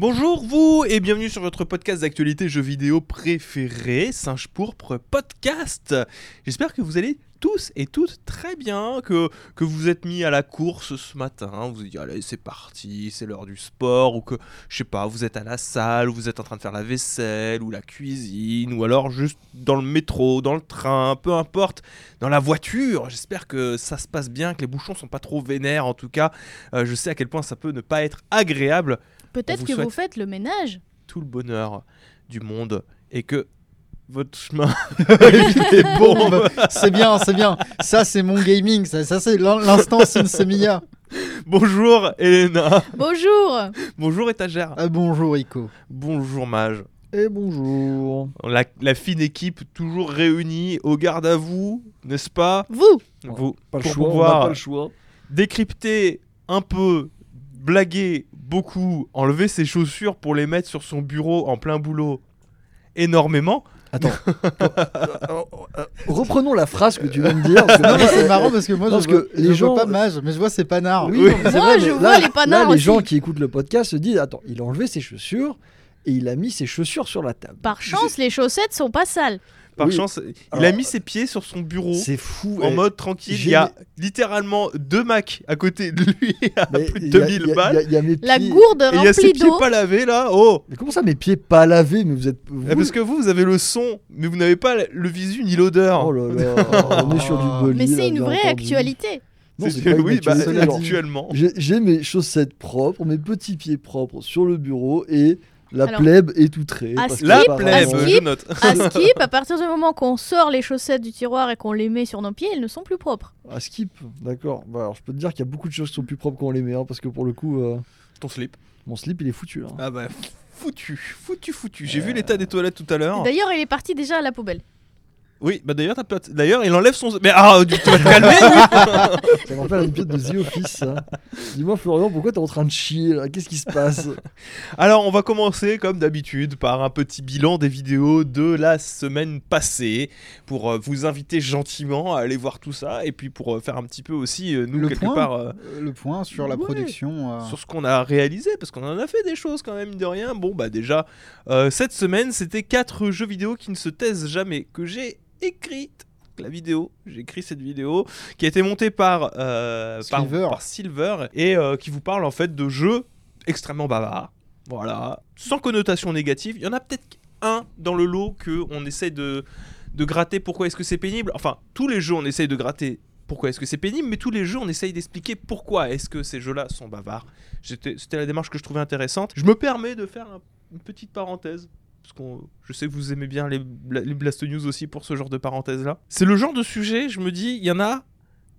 Bonjour vous et bienvenue sur votre podcast d'actualité jeux vidéo préféré, Singe Pourpre Podcast. J'espère que vous allez tous et toutes très bien, que, que vous êtes mis à la course ce matin, vous vous dites allez c'est parti, c'est l'heure du sport, ou que je sais pas, vous êtes à la salle, ou vous êtes en train de faire la vaisselle, ou la cuisine, ou alors juste dans le métro, dans le train, peu importe, dans la voiture. J'espère que ça se passe bien, que les bouchons sont pas trop vénères en tout cas. Euh, je sais à quel point ça peut ne pas être agréable. Peut-être que vous faites le ménage. tout le bonheur du monde et que votre chemin est bon. Bon, c'est bien, c'est bien. Ça, c'est mon gaming. Ça, ça, c'est l'in- l'instant Sin Semiya. Bonjour Elena. Bonjour Bonjour étagère. Ah, bonjour, Ico. Bonjour mage. Et bonjour. La, la fine équipe toujours réunie au garde à vous, n'est-ce pas? Vous Vous Pas le pour choix, pouvoir pas le choix. décrypter un peu, blaguer beaucoup, enlever ses chaussures pour les mettre sur son bureau en plein boulot énormément. Attends. Euh, euh, reprenons la phrase que tu viens de dire. c'est marrant parce que moi, Parce je, vois, que je les vois gens- pas mage, mais je vois ses panards. Oui, Oui. non, mais c'est Moi, vrai, je vois là, les panards Là, les aussi. gens qui écoutent le podcast se disent Attends, il a enlevé ses chaussures et il a mis ses chaussures sur la table. Par chance, les chaussettes sont pas sales. Par Oui. chance, il Alors- a mis ses pieds sur son bureau. C'est fou. en eh. mode tranquille. Il y a littéralement deux Macs à côté de lui à Mais plus de il y a- 2000 il y a- balles. il y a- il y a mes La pieds- gourde Et il y a ses remplie pieds d'eau. pas lavés là. Oh Mais comment ça, mes pieds pas lavés Mais vous êtes. vous- Ah, Parce que vous, vous avez le son, mais vous n'avez pas le visu ni l'odeur. Oh là là, on est sur du bully. Mais c'est une vraie entendu. actualité. Non, C'est- c'est pas une oui, bah, actuellement. J'ai j'ai mes chaussettes propres, mes petits pieds propres sur le bureau et la Alors, plèbe est tout trait. à parce La plèbe, à je Skip. note. À Skip, à partir du moment qu'on sort les chaussettes du tiroir et qu'on les met sur nos pieds, elles ne sont plus propres. À skip, d'accord. Bah, alors je peux te dire qu'il y a beaucoup de choses qui sont plus propres qu'on les met, hein, parce que pour le coup, euh, Ton slip. mon slip il est foutu. hein. Ah bah, foutu, foutu, foutu. J'ai vu l'état des toilettes tout à l'heure. D'ailleurs, il est parti déjà à la poubelle. Oui, bah d'ailleurs, t'as pas- d'ailleurs, il enlève son. Mais ah, tu vas te calmer. Ça me rappelle un épisode de The Office. ça. Dis-moi Florian, pourquoi t'es en train de chier là? Qu'est-ce qui se passe? Alors, on va commencer comme d'habitude par un petit bilan des vidéos de la semaine passée pour euh, vous inviter gentiment à aller voir tout ça et puis pour euh, faire un petit peu aussi euh, nous Le quelque point. part. euh, Euh, Le point sur la Ouais. production. euh, sur ce qu'on a réalisé, parce qu'on en a fait des choses quand même, de rien. Bon, bah déjà, euh, cette semaine, c'était quatre jeux vidéo qui ne se taisent jamais, que j'ai écrite. La vidéo, j'ai écrit cette vidéo qui a été montée par, euh, Silver. par, Silver et euh, qui vous parle en fait de jeux extrêmement bavards. Voilà, sans connotation négative. Il y en a peut-être un dans le lot que on essaye de, de gratter. Pourquoi est-ce que c'est pénible Enfin, tous les jeux, on essaye de gratter. Pourquoi est-ce que c'est pénible Mais tous les jeux, on essaye d'expliquer pourquoi est-ce que ces jeux-là sont bavards. C'était la démarche que je trouvais intéressante. Je me permets de faire un- une petite parenthèse. Parce que je sais que vous aimez bien les, bla- les Blast News aussi pour ce genre de parenthèse-là. C'est le genre de sujet, je me dis, il y en a,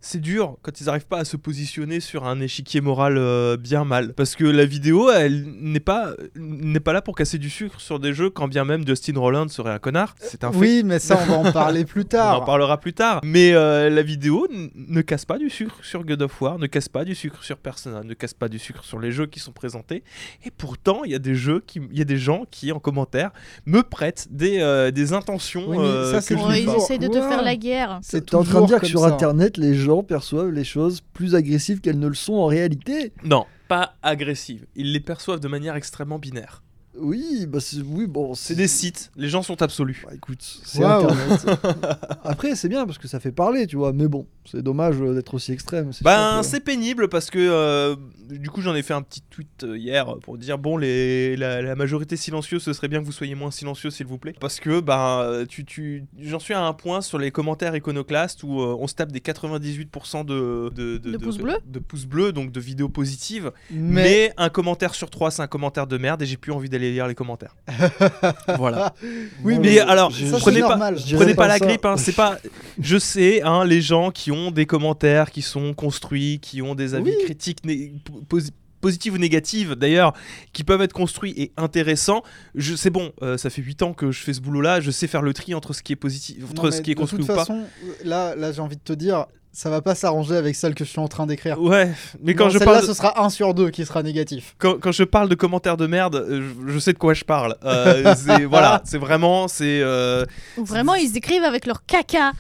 c'est dur quand ils n'arrivent pas à se positionner sur un échiquier moral euh, bien mal. Parce que la vidéo, elle n'est pas, n'est pas là pour casser du sucre sur des jeux, quand bien même Justin Roiland serait un connard. C'est un fait. Oui, mais ça, on va en parler plus On tard. en parlera plus tard. Mais euh, la vidéo ne casse pas du sucre sur God of War, ne casse pas du sucre sur Persona, ne casse pas du sucre sur les jeux qui sont présentés. Et pourtant, il y a des jeux, qui, il y a des gens qui en commentaire me prêtent des, euh, des intentions. Oui, mais euh, ça, que c'est je ils essayent de te Ouais. faire la guerre. C'est en train de dire que sur ça. internet, les gens perçoivent les choses plus agressives qu'elles ne le sont en réalité Non, pas agressive. Ils les perçoivent de manière extrêmement binaire. Oui, bah c'est- oui, bon, C'est des sites, les gens sont absolus. Bah, écoute, c'est internet. Après, c'est bien parce que ça fait parler, tu vois, mais bon, c'est dommage euh, d'être aussi extrême. c'est Ben, c'est pénible parce que euh, du coup, j'en ai fait un petit tweet euh, hier pour dire bon, les, la, la majorité silencieuse, ce serait bien que vous soyez moins silencieux, s'il vous plaît. Parce que ben, tu, tu, j'en suis à un point sur les commentaires iconoclastes où euh, on se tape des 98% de, de, De pouces bleus de pouces bleus, donc de vidéos positives. Mais, Mais un commentaire sur trois, c'est un commentaire de merde et j'ai plus envie d'aller lire les commentaires. voilà. oui, Mais alors, je- prenez pas- normal. je dirais Prenez pas, la grippe, hein, c'est pas. Je sais, hein, les gens qui ont des commentaires qui sont construits, qui ont des avis Oui. critiques né- posi- positifs ou négatifs d'ailleurs, qui peuvent être construits et intéressants. Je c'est bon, euh, ça fait 8 ans que je fais ce boulot-là, je sais faire le tri entre ce qui est positif, Non, entre mais ce qui est de construit toute ou pas. façon, là, là j'ai envie de te dire, ça va pas s'arranger avec celle que je suis en train d'écrire. Ouais, mais quand Non, je parle, ce sera 1 sur 2 qui sera négatif. quand, quand je parle de commentaires de merde, euh, je, je sais de quoi je parle. Euh, c'est- voilà, c'est vraiment, c'est euh, Ou Vraiment, ils écrivent avec leur caca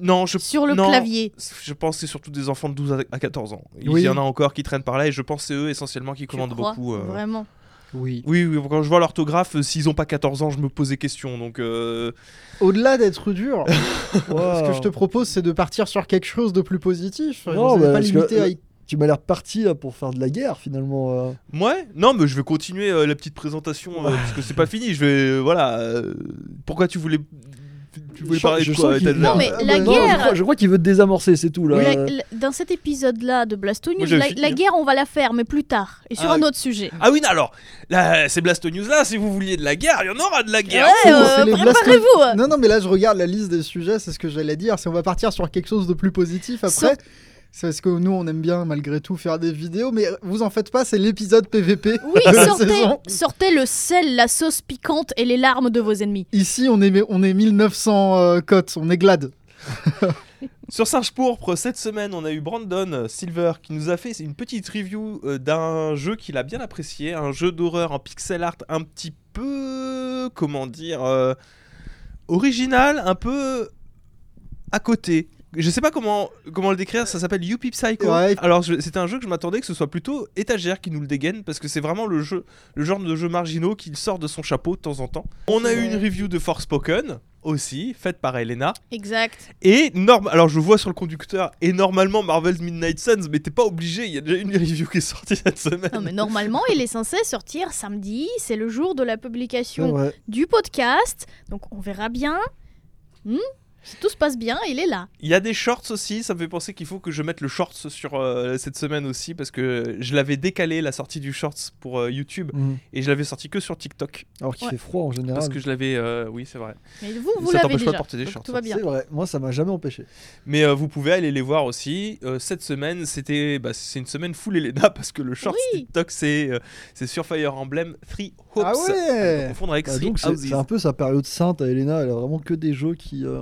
non, je sur le non, clavier. Je pense que c'est surtout des enfants de 12 à- à 14 ans. Il Oui. y en a encore qui traînent par là et je pense que c'est eux essentiellement qui commandent crois beaucoup. euh, Vraiment. Oui. Oui, oui, quand je vois l'orthographe, euh, s'ils ont pas 14 ans, je me pose des questions. Donc, euh, Au-delà d'être dur, ce que je te propose, c'est de partir sur quelque chose de plus positif. Non, bah, pas que, limité à euh, Tu m'as l'air parti là, pour faire de la guerre finalement. euh. ouais, non, mais je vais continuer euh, la petite présentation euh, parce que c'est pas fini. Je vais, euh, voilà. euh, pourquoi tu voulais, tu voulais Je- parler je de quoi Non, mais Ah, la bah, non, guerre- je crois, qu'il veut te désamorcer, c'est tout là. La- la- dans cet épisode-là de Blasto News, la, guerre, on va la faire, mais plus tard. Et sur Ah, un autre sujet. Ah oui, non, alors, là, c'est Blasto News là. Si vous vouliez de la guerre, il y en aura de la guerre. Ouais, euh, préparez-vous Non, non, mais là, je regarde la liste des sujets, c'est ce que j'allais dire. Si on va partir sur quelque chose de plus positif après, c'est parce que nous, on aime bien, malgré tout, faire des vidéos, mais vous en faites pas, c'est l'épisode PVP Oui, de la sortez, saison. sortez le sel, la sauce piquante et les larmes de vos ennemis. Ici, on est, on est 1900 euh, cotes, on est glad. Sur Singe Pourpre, cette semaine, on a eu Brandon Silver qui nous a fait une petite review euh, d'un jeu qu'il a bien apprécié, un jeu d'horreur en pixel art un petit peu, comment dire, euh, original, un peu à côté. Je sais pas comment, comment le décrire, ça s'appelle Youpi Psycho. Ouais. Alors c'était un jeu que je m'attendais que ce soit plutôt étagère qui nous le dégaine parce que c'est vraiment le jeu, le genre de jeu marginaux qu'il sort de son chapeau de temps en temps. On a eu une review de Forspoken aussi, faite par Elena. Exact. Et norm alors je vois sur le conducteur et normalement Marvel's Midnight Suns, mais t'es pas obligé, il y a déjà une review qui est sortie cette semaine. Non, mais normalement, il est censé sortir samedi. C'est le jour de la publication du podcast. Donc, on verra bien. Hmm si tout se passe bien, il est là. Il y a des shorts aussi, ça me fait penser qu'il faut que je mette le shorts sur euh, cette semaine aussi parce que je l'avais décalé la sortie du shorts pour euh, YouTube Mhm. et je l'avais sorti que sur TikTok Alors qu'il Ouais. fait froid en général. parce que je l'avais euh, oui, c'est vrai. Mais vous, vous Ça t'empêche pas de porter des Donc, shorts, tout va bien. C'est vrai, moi ça m'a jamais empêché. Mais euh, vous pouvez aller les voir aussi. Euh, cette semaine, c'était bah, c'est une semaine full Elena parce que le short Oui. TikTok c'est euh, c'est sur Fire Emblem Three Hopes. Ah ouais confondre avec Bah, donc c'est un peu sa période sainte à Elena, elle a vraiment que des jeux qui, euh,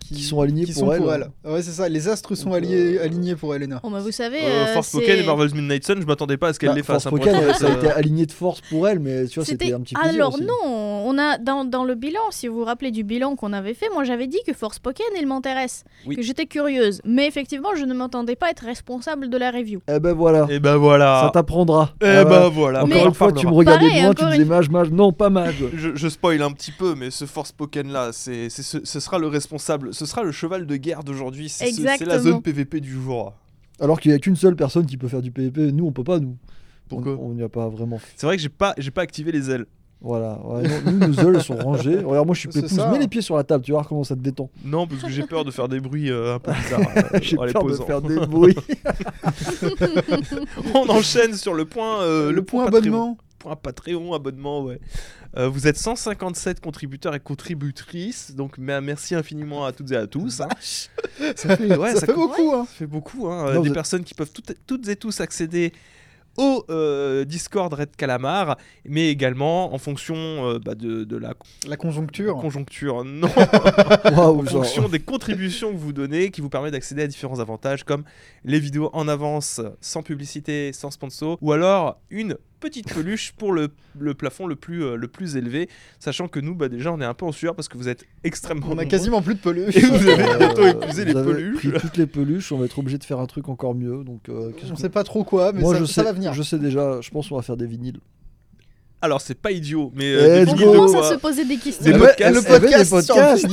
qui sont alignés qui pour, sont elle. pour elle. Ouais, c'est ça, les astres sont Donc, alliés- euh, alignés pour Elena. Bon, bah, vous savez. Euh, euh, Forspoken c'est- et Marvel's Midnight Sun, je m'attendais pas à ce qu'elle Bah, les fasse. hein, pour Forspoken, être ça a été aligné de force pour elle, mais tu vois, c'était C'était un petit plaisir alors aussi. non, on a dans, dans le bilan, si vous vous rappelez du bilan qu'on avait fait, moi j'avais dit que Forspoken il m'intéresse, Oui. que j'étais curieuse, mais effectivement je ne m'entendais pas être responsable de la review. Eh ben voilà, Et ben voilà. ça t'apprendra. Eh Ah, ben voilà. Encore une fois, tu me regardais Pareil, loin, tu encore disais une- mage, mage. Non, pas mage. Je, je spoil un petit peu, mais ce Forspoken là, c'est, ce, ce sera le responsable, ce sera le cheval de guerre d'aujourd'hui. C'est, ce- c'est la zone PVP du jour. Alors qu'il n'y a qu'une seule personne qui peut faire du PvP. Nous, on peut pas, nous. Pourquoi On n'y a pas vraiment fait. C'est vrai que j'ai pas, j'ai pas activé les ailes. Voilà. Ouais, non, nous, nos ailes sont rangées. Regarde, moi, je suis pépouze. Mets les pieds sur la table, tu vas voir comment ça te détend. Non, parce que j'ai peur de faire des bruits euh, un peu bizarres. euh, J'ai peur de faire des bruits. On enchaîne sur le point, euh, le point Patreon. abonnement. Point Patreon, abonnement, ouais. Euh, vous êtes 157 contributeurs et contributrices, donc me- merci infiniment à toutes et à tous. hein. Ça fait, ouais, ça, fait beaucoup, hein. Ça fait beaucoup, hein, Non, des personnes qui peuvent toutes, toutes et tous accéder au euh, Discord Red Calamar, mais également en fonction euh, bah, de, de la La conjoncture. conjoncture, non, en genre. fonction des contributions que vous donnez, qui vous permet d'accéder à différents avantages comme les vidéos en avance, sans publicité, sans sponsor, ou alors une petite peluche pour le, le plafond le plus, euh, le plus élevé, sachant que nous, bah, déjà, on est un peu en sueur parce que vous êtes extrêmement On a nombreux. quasiment plus de peluches. Et vous avez bientôt Euh, épuisé vous les avez peluches. pris toutes les peluches, on va être obligé de faire un truc encore mieux. Donc, euh, On qu'on- sait pas trop quoi, mais Moi, ça, je, ça sais, va venir. je sais déjà, je pense qu'on va faire des vinyles. Alors, c'est pas idiot, mais Eh, euh, des On commence à se poser des questions. Des Eh ben, podcasts. le Eh ben, podcast, des podcasts.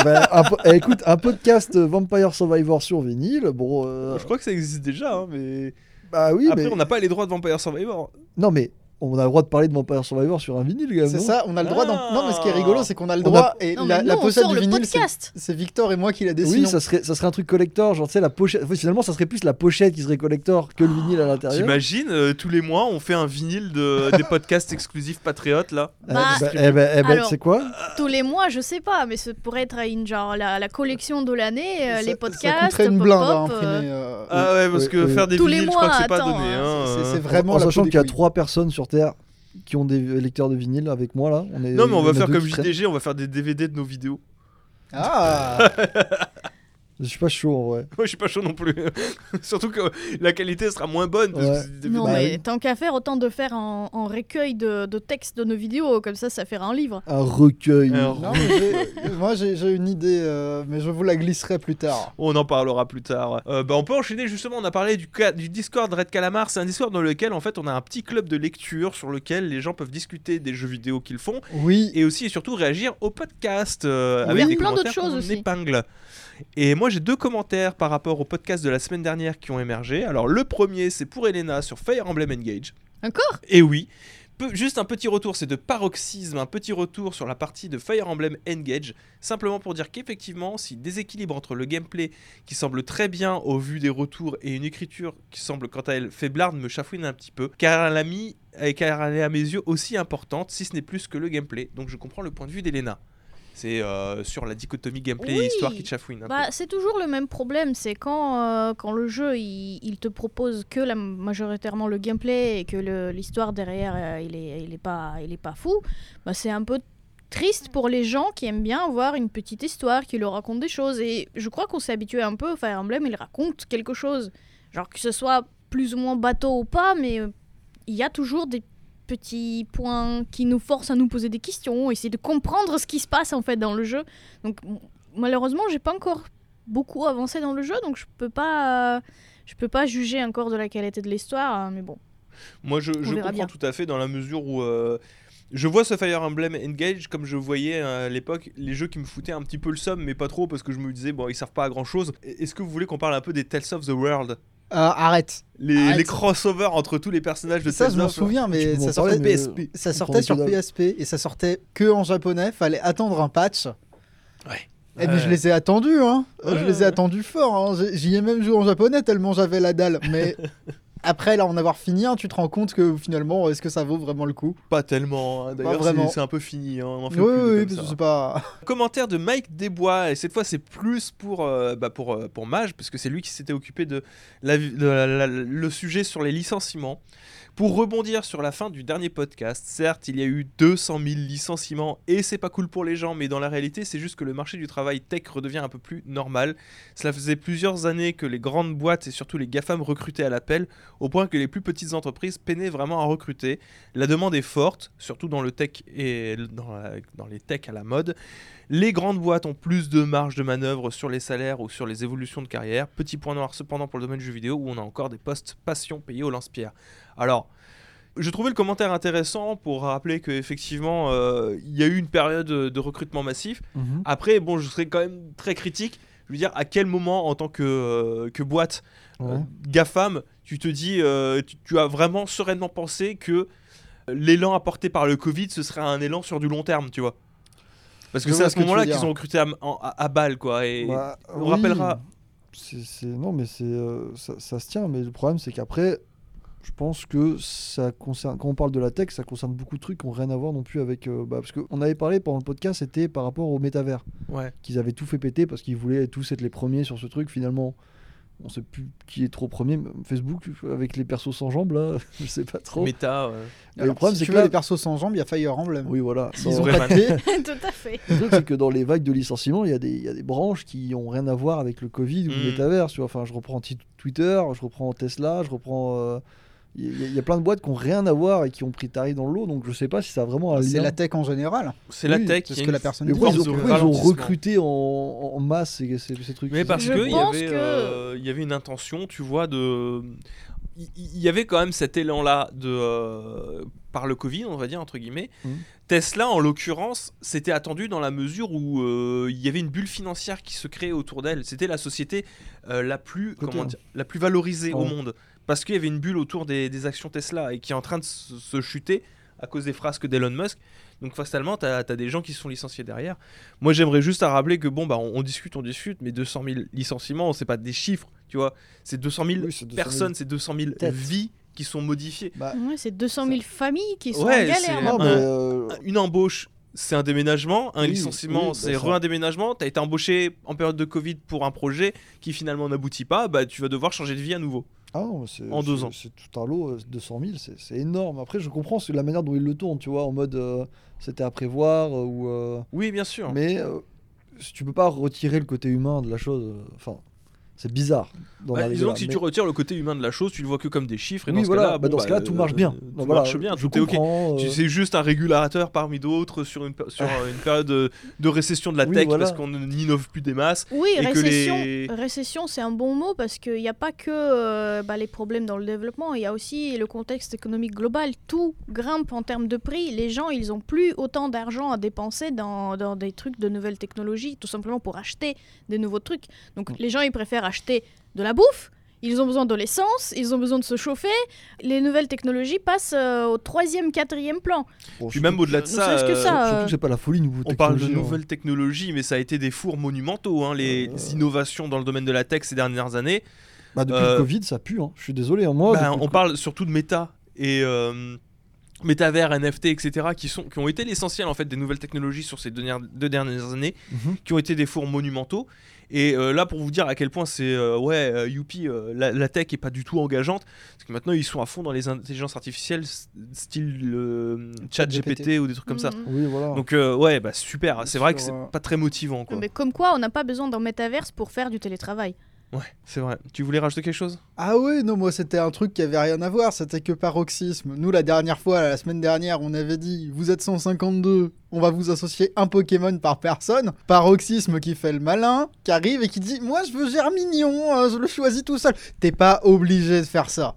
Eh ben, un po- eh, écoute, un podcast Vampire Survivor sur vinyle. Bon, euh, Je crois que ça existe déjà, hein, mais bah oui, après mais on n'a pas les droits de Vampire Survivor. non, mais on a le droit de parler de Vampire Survivor sur un vinyle, quand même. C'est ça, on a le droit. d'en- Ah. Non, mais ce qui est rigolo, c'est qu'on a le On a- droit. Et Non, la, pochette du le vinyle, c'est podcast. c'est Victor et moi qui la dessinons. Oui, ça serait, ça serait un truc collector, genre tu sais la pochette. enfin, finalement, ça serait plus la pochette qui serait collector que le vinyle à l'intérieur. T'imagines, euh, tous les mois, on fait un vinyle de, des podcasts exclusifs patriotes, là. Eh Bah, ben, eh ben, eh ben, alors- c'est quoi Tous les mois, je sais pas, mais ce pourrait être une genre la, la collection de l'année, euh, Ça- les Ça podcasts, coûterait une pop, blinde à pop, euh, imprimer. euh, Ah ouais, parce que faire des vinyles, je crois que c'est pas donné. hein, c'est- euh. c'est vraiment En sachant qu'il y a trois personnes sur Qui ont des lecteurs de vinyle avec moi là. On est, Non, mais on y va faire comme. JDG, on va faire des DVD de nos vidéos. Ah Je suis pas chaud en vrai. Moi, je suis pas chaud non plus. Surtout que la qualité sera moins bonne. parce que Non, Bah mais oui. tant qu'à faire, autant de faire en, en recueil de, de textes de nos vidéos, comme ça, ça fera un livre. Un recueil. Un Non, mais j'ai- moi j'ai j'ai une idée, euh, mais je vous la glisserai plus tard. On en parlera plus tard. Euh, bah, on peut enchaîner justement. On a parlé du, Discord Red Calamar. C'est un Discord dans lequel en fait on a un petit club de lecture sur lequel les gens peuvent discuter des jeux vidéo qu'ils font Oui, et aussi et surtout réagir au podcast euh, Oui. avec Il y a des plein d'autres commentaires choses aussi. épingle. Et moi j'ai deux commentaires par rapport au podcast de la semaine dernière qui ont émergé. Alors le premier c'est pour Elena sur Fire Emblem Engage. Encore? Et oui. Peu- juste un petit retour, c'est de paroxysme, un petit retour sur la partie de Fire Emblem Engage, simplement pour dire qu'effectivement, si déséquilibre entre le gameplay qui semble très bien au vu des retours et une écriture qui semble quant à elle faiblarde me chafouine un petit peu, car elle a mis, car elle est à mes yeux aussi importante, si ce n'est plus que le gameplay. Donc je comprends le point de vue d'Elena. C'est euh, sur la dichotomie gameplay Oui. et histoire qui te chafouine Bah, c'est toujours le même problème, c'est quand, euh, quand le jeu il, il te propose que la, majoritairement le gameplay et que l'histoire derrière euh, il, est, il, est pas, il est pas fou, bah, c'est un peu triste pour les gens qui aiment bien avoir une petite histoire qui leur raconte des choses. Et je crois qu'on s'est habitué un peu, Fire Emblem il raconte quelque chose. Genre que ce soit plus ou moins bateau ou pas, mais il y a toujours des petits points qui nous forcent à nous poser des questions, essayer de comprendre ce qui se passe en fait dans le jeu. Donc malheureusement, j'ai pas encore beaucoup avancé dans le jeu, donc je peux pas, euh, je peux pas juger encore de la qualité de l'histoire, hein, mais bon. Moi, je, je comprends bien. tout à fait dans la mesure où euh, je vois ce Fire Emblem Engage comme je voyais à l'époque les jeux qui me foutaient un petit peu le somme, mais pas trop parce que je me disais, bon, ils servent pas à grand chose. Est-ce que vous voulez qu'on parle un peu des Tales of the World? Arrête. les, Arrête. les crossovers entre tous les personnages de Ça, Tales je m'en souviens, mais ça sortait, mais, PSP. ça sortait sur. PSP et ça sortait que en japonais. Fallait attendre un patch. Ouais. Eh, mais je les ai attendus, hein. Ouais, je les ouais. ai attendus fort. Hein. J'ai- J'y ai même joué en japonais tellement j'avais la dalle. Mais après, là, en avoir fini, tu te rends compte que finalement, est-ce que ça vaut vraiment le coup? Pas tellement, hein. d'ailleurs, c'est un peu fini. hein, On en Oui, plus oui, oui, pas. Commentaire de Mike Desbois, et cette fois c'est plus pour, euh, bah, pour, euh, pour Mage, parce que c'est lui qui s'était occupé de, la, de la- la- le sujet sur les licenciements. Pour rebondir sur la fin du dernier podcast, certes, il y a eu 200 000 licenciements et c'est pas cool pour les gens, mais dans la réalité, c'est juste que le marché du travail tech redevient un peu plus normal. Cela faisait plusieurs années que les grandes boîtes et surtout les GAFAM recrutaient à l'appel, au point que les plus petites entreprises peinaient vraiment à recruter. La demande est forte, surtout dans le tech et dans, les techs à la mode. Les grandes boîtes ont plus de marge de manœuvre sur les salaires ou sur les évolutions de carrière. Petit point noir cependant pour le domaine du jeu vidéo où on a encore des postes passion payés au lance-pierre. Alors, je trouvais le commentaire intéressant pour rappeler qu'effectivement, euh, il y a eu une période de recrutement massif. Mhm. Après, bon, je serais quand même très critique. Je veux dire, à quel moment, en tant que, euh, que boîte euh. GAFAM, tu te dis, tu, tu as vraiment sereinement pensé que l'élan apporté par le Covid, ce serait un élan sur du long terme, tu vois? Parce que c'est à ce moment-là qu'ils ont recruté à, à, à balle, quoi. Et Bah, on oui, rappellera. Non, mais c'est ça, ça se tient, mais le problème, c'est qu'après, je pense que ça concerne. Quand on parle de la tech, ça concerne beaucoup de trucs qui n'ont rien à voir non plus avec. euh, bah, parce qu'on avait parlé pendant le podcast, c'était par rapport au métavers, Ouais. qu'ils avaient tout fait péter parce qu'ils voulaient tous être les premiers sur ce truc. Finalement, on sait plus qui est trop premier. Facebook, avec les persos sans jambes, là, je sais pas trop. Alors, le problème, si c'est tu que veux là- les persos sans jambes, il y a Fire Emblem. Oui, voilà. Dans- ont pied, Tout à fait. Le truc, c'est que dans les vagues de licenciements, il y, a des- il y a des branches qui ont rien à voir avec le Covid ou Mm. le métavers. Tu vois. Enfin, je reprends Twitter, je reprends Tesla, je reprends. euh, Il y, a- il y a plein de boîtes qui ont rien à voir et qui ont pris tarif dans le lot, donc je sais pas si ça a vraiment un c'est la tech en général. C'est la tech. c'est ce a que la personne dit. pourquoi ils, ont, de pourquoi ils ont ralentissement. recruté en, en masse ces, ces- ces trucs Mais parce Je que il y avait, que- euh, y avait une intention, tu vois, de. Il y avait quand même cet élan-là de euh, par le Covid, on va dire entre guillemets. Mhm. Tesla, en l'occurrence, c'était attendu dans la mesure où euh, il y avait une bulle financière qui se créait autour d'elle. C'était la société euh, la plus comment hein. dire, la plus valorisée au monde parce qu'il y avait une bulle autour des, des actions Tesla et qui est en train de se, se chuter à cause des frasques d'Elon Musk. Donc fatalement, tu as, des gens qui se sont licenciés derrière. Moi, j'aimerais juste à rappeler que bon, bah, on, on discute, on discute, mais 200 000 licenciements, c'est pas des chiffres, tu vois. C'est 200 000 Oui, c'est 200 000 personnes, c'est 200 000 têtes. vies qui sont modifiées. Bah, Ouais, c'est 200 000 familles qui sont Ouais, en c'est- galère. non, maintenant. mais, un- euh, Une embauche, c'est un déménagement. Un Oui, licenciement, oui, bah, c'est ça. re un déménagement. Tu as été embauché en période de Covid pour un projet qui finalement n'aboutit pas. Bah, tu vas devoir changer de vie à nouveau. Ah non, c'est- En deux ans. C'est tout un lot, euh, 200 000, c'est énorme. Après, je comprends la manière dont ils le tournent, tu vois, en mode euh, c'était à prévoir euh, ou. euh, Oui, bien sûr. Mais euh, tu peux pas retirer le côté humain de la chose. euh, Enfin, c'est bizarre. Dans Bah, disons que si mais- tu retires le côté humain de la chose, tu le vois que comme des chiffres. Et oui, dans ce voilà. cas-là, bah, bon, bah, tout marche euh, bien. Tout Donc, voilà, marche bien, je tout est ok. comprends, Tu- euh, C'est juste un régulateur parmi d'autres sur une, sur une période de, de récession de la Oui, tech voilà. parce qu'on n'innove plus des masses. Oui, Et que récession, les- récession c'est un bon mot parce qu'il n'y a pas que euh, bah, les problèmes dans le développement, il y a aussi le contexte économique global. Tout grimpe en termes de prix. Les gens, ils ont plus autant d'argent à dépenser dans, dans des trucs de nouvelles technologies, tout simplement pour acheter des nouveaux trucs. Donc Mm. les gens, ils préfèrent acheter de la bouffe. Ils ont besoin de l'essence, ils ont besoin de se chauffer. Les nouvelles technologies passent euh, au troisième, quatrième plan. bon, Puis surtout- même au-delà de ça, que euh, ça, Surtout euh, que c'est pas la folie nouveau on parle de hein. nouvelles technologies, mais ça a été des fours monumentaux, hein, les Euh. innovations dans le domaine de la tech ces dernières années. Bah, depuis Euh, le Covid, ça pue. hein. Je suis désolé. hein. Moi, Bah, on parle surtout de méta et euh, métavers, NFT, etc., qui, sont, qui ont été l'essentiel en fait des nouvelles technologies sur ces deux, dernières- deux dernières années, Mhm. qui ont été des fours monumentaux. Et euh, là, pour vous dire à quel point c'est euh, ouais, euh, youpi, euh, la, la tech est pas du tout engageante, parce que maintenant ils sont à fond dans les intelligences artificielles, style euh, chat GPT. Ou des trucs comme ça. Mhm. Oui, voilà. Donc euh, ouais, bah super. C'est vrai que c'est pas très motivant, quoi. Mais comme quoi, on n'a pas besoin d'un métaverse pour faire du télétravail. Ouais, c'est vrai. Tu voulais rajouter quelque chose? Ah oui, non, moi c'était un truc qui avait rien à voir, c'était que paroxysme. Nous, la dernière fois, la semaine dernière, on avait dit vous êtes 152, on va vous associer un Pokémon par personne. Paroxysme qui fait le malin, qui arrive et qui dit moi je veux Germignon, euh, je le choisis tout seul. T'es pas obligé de faire ça.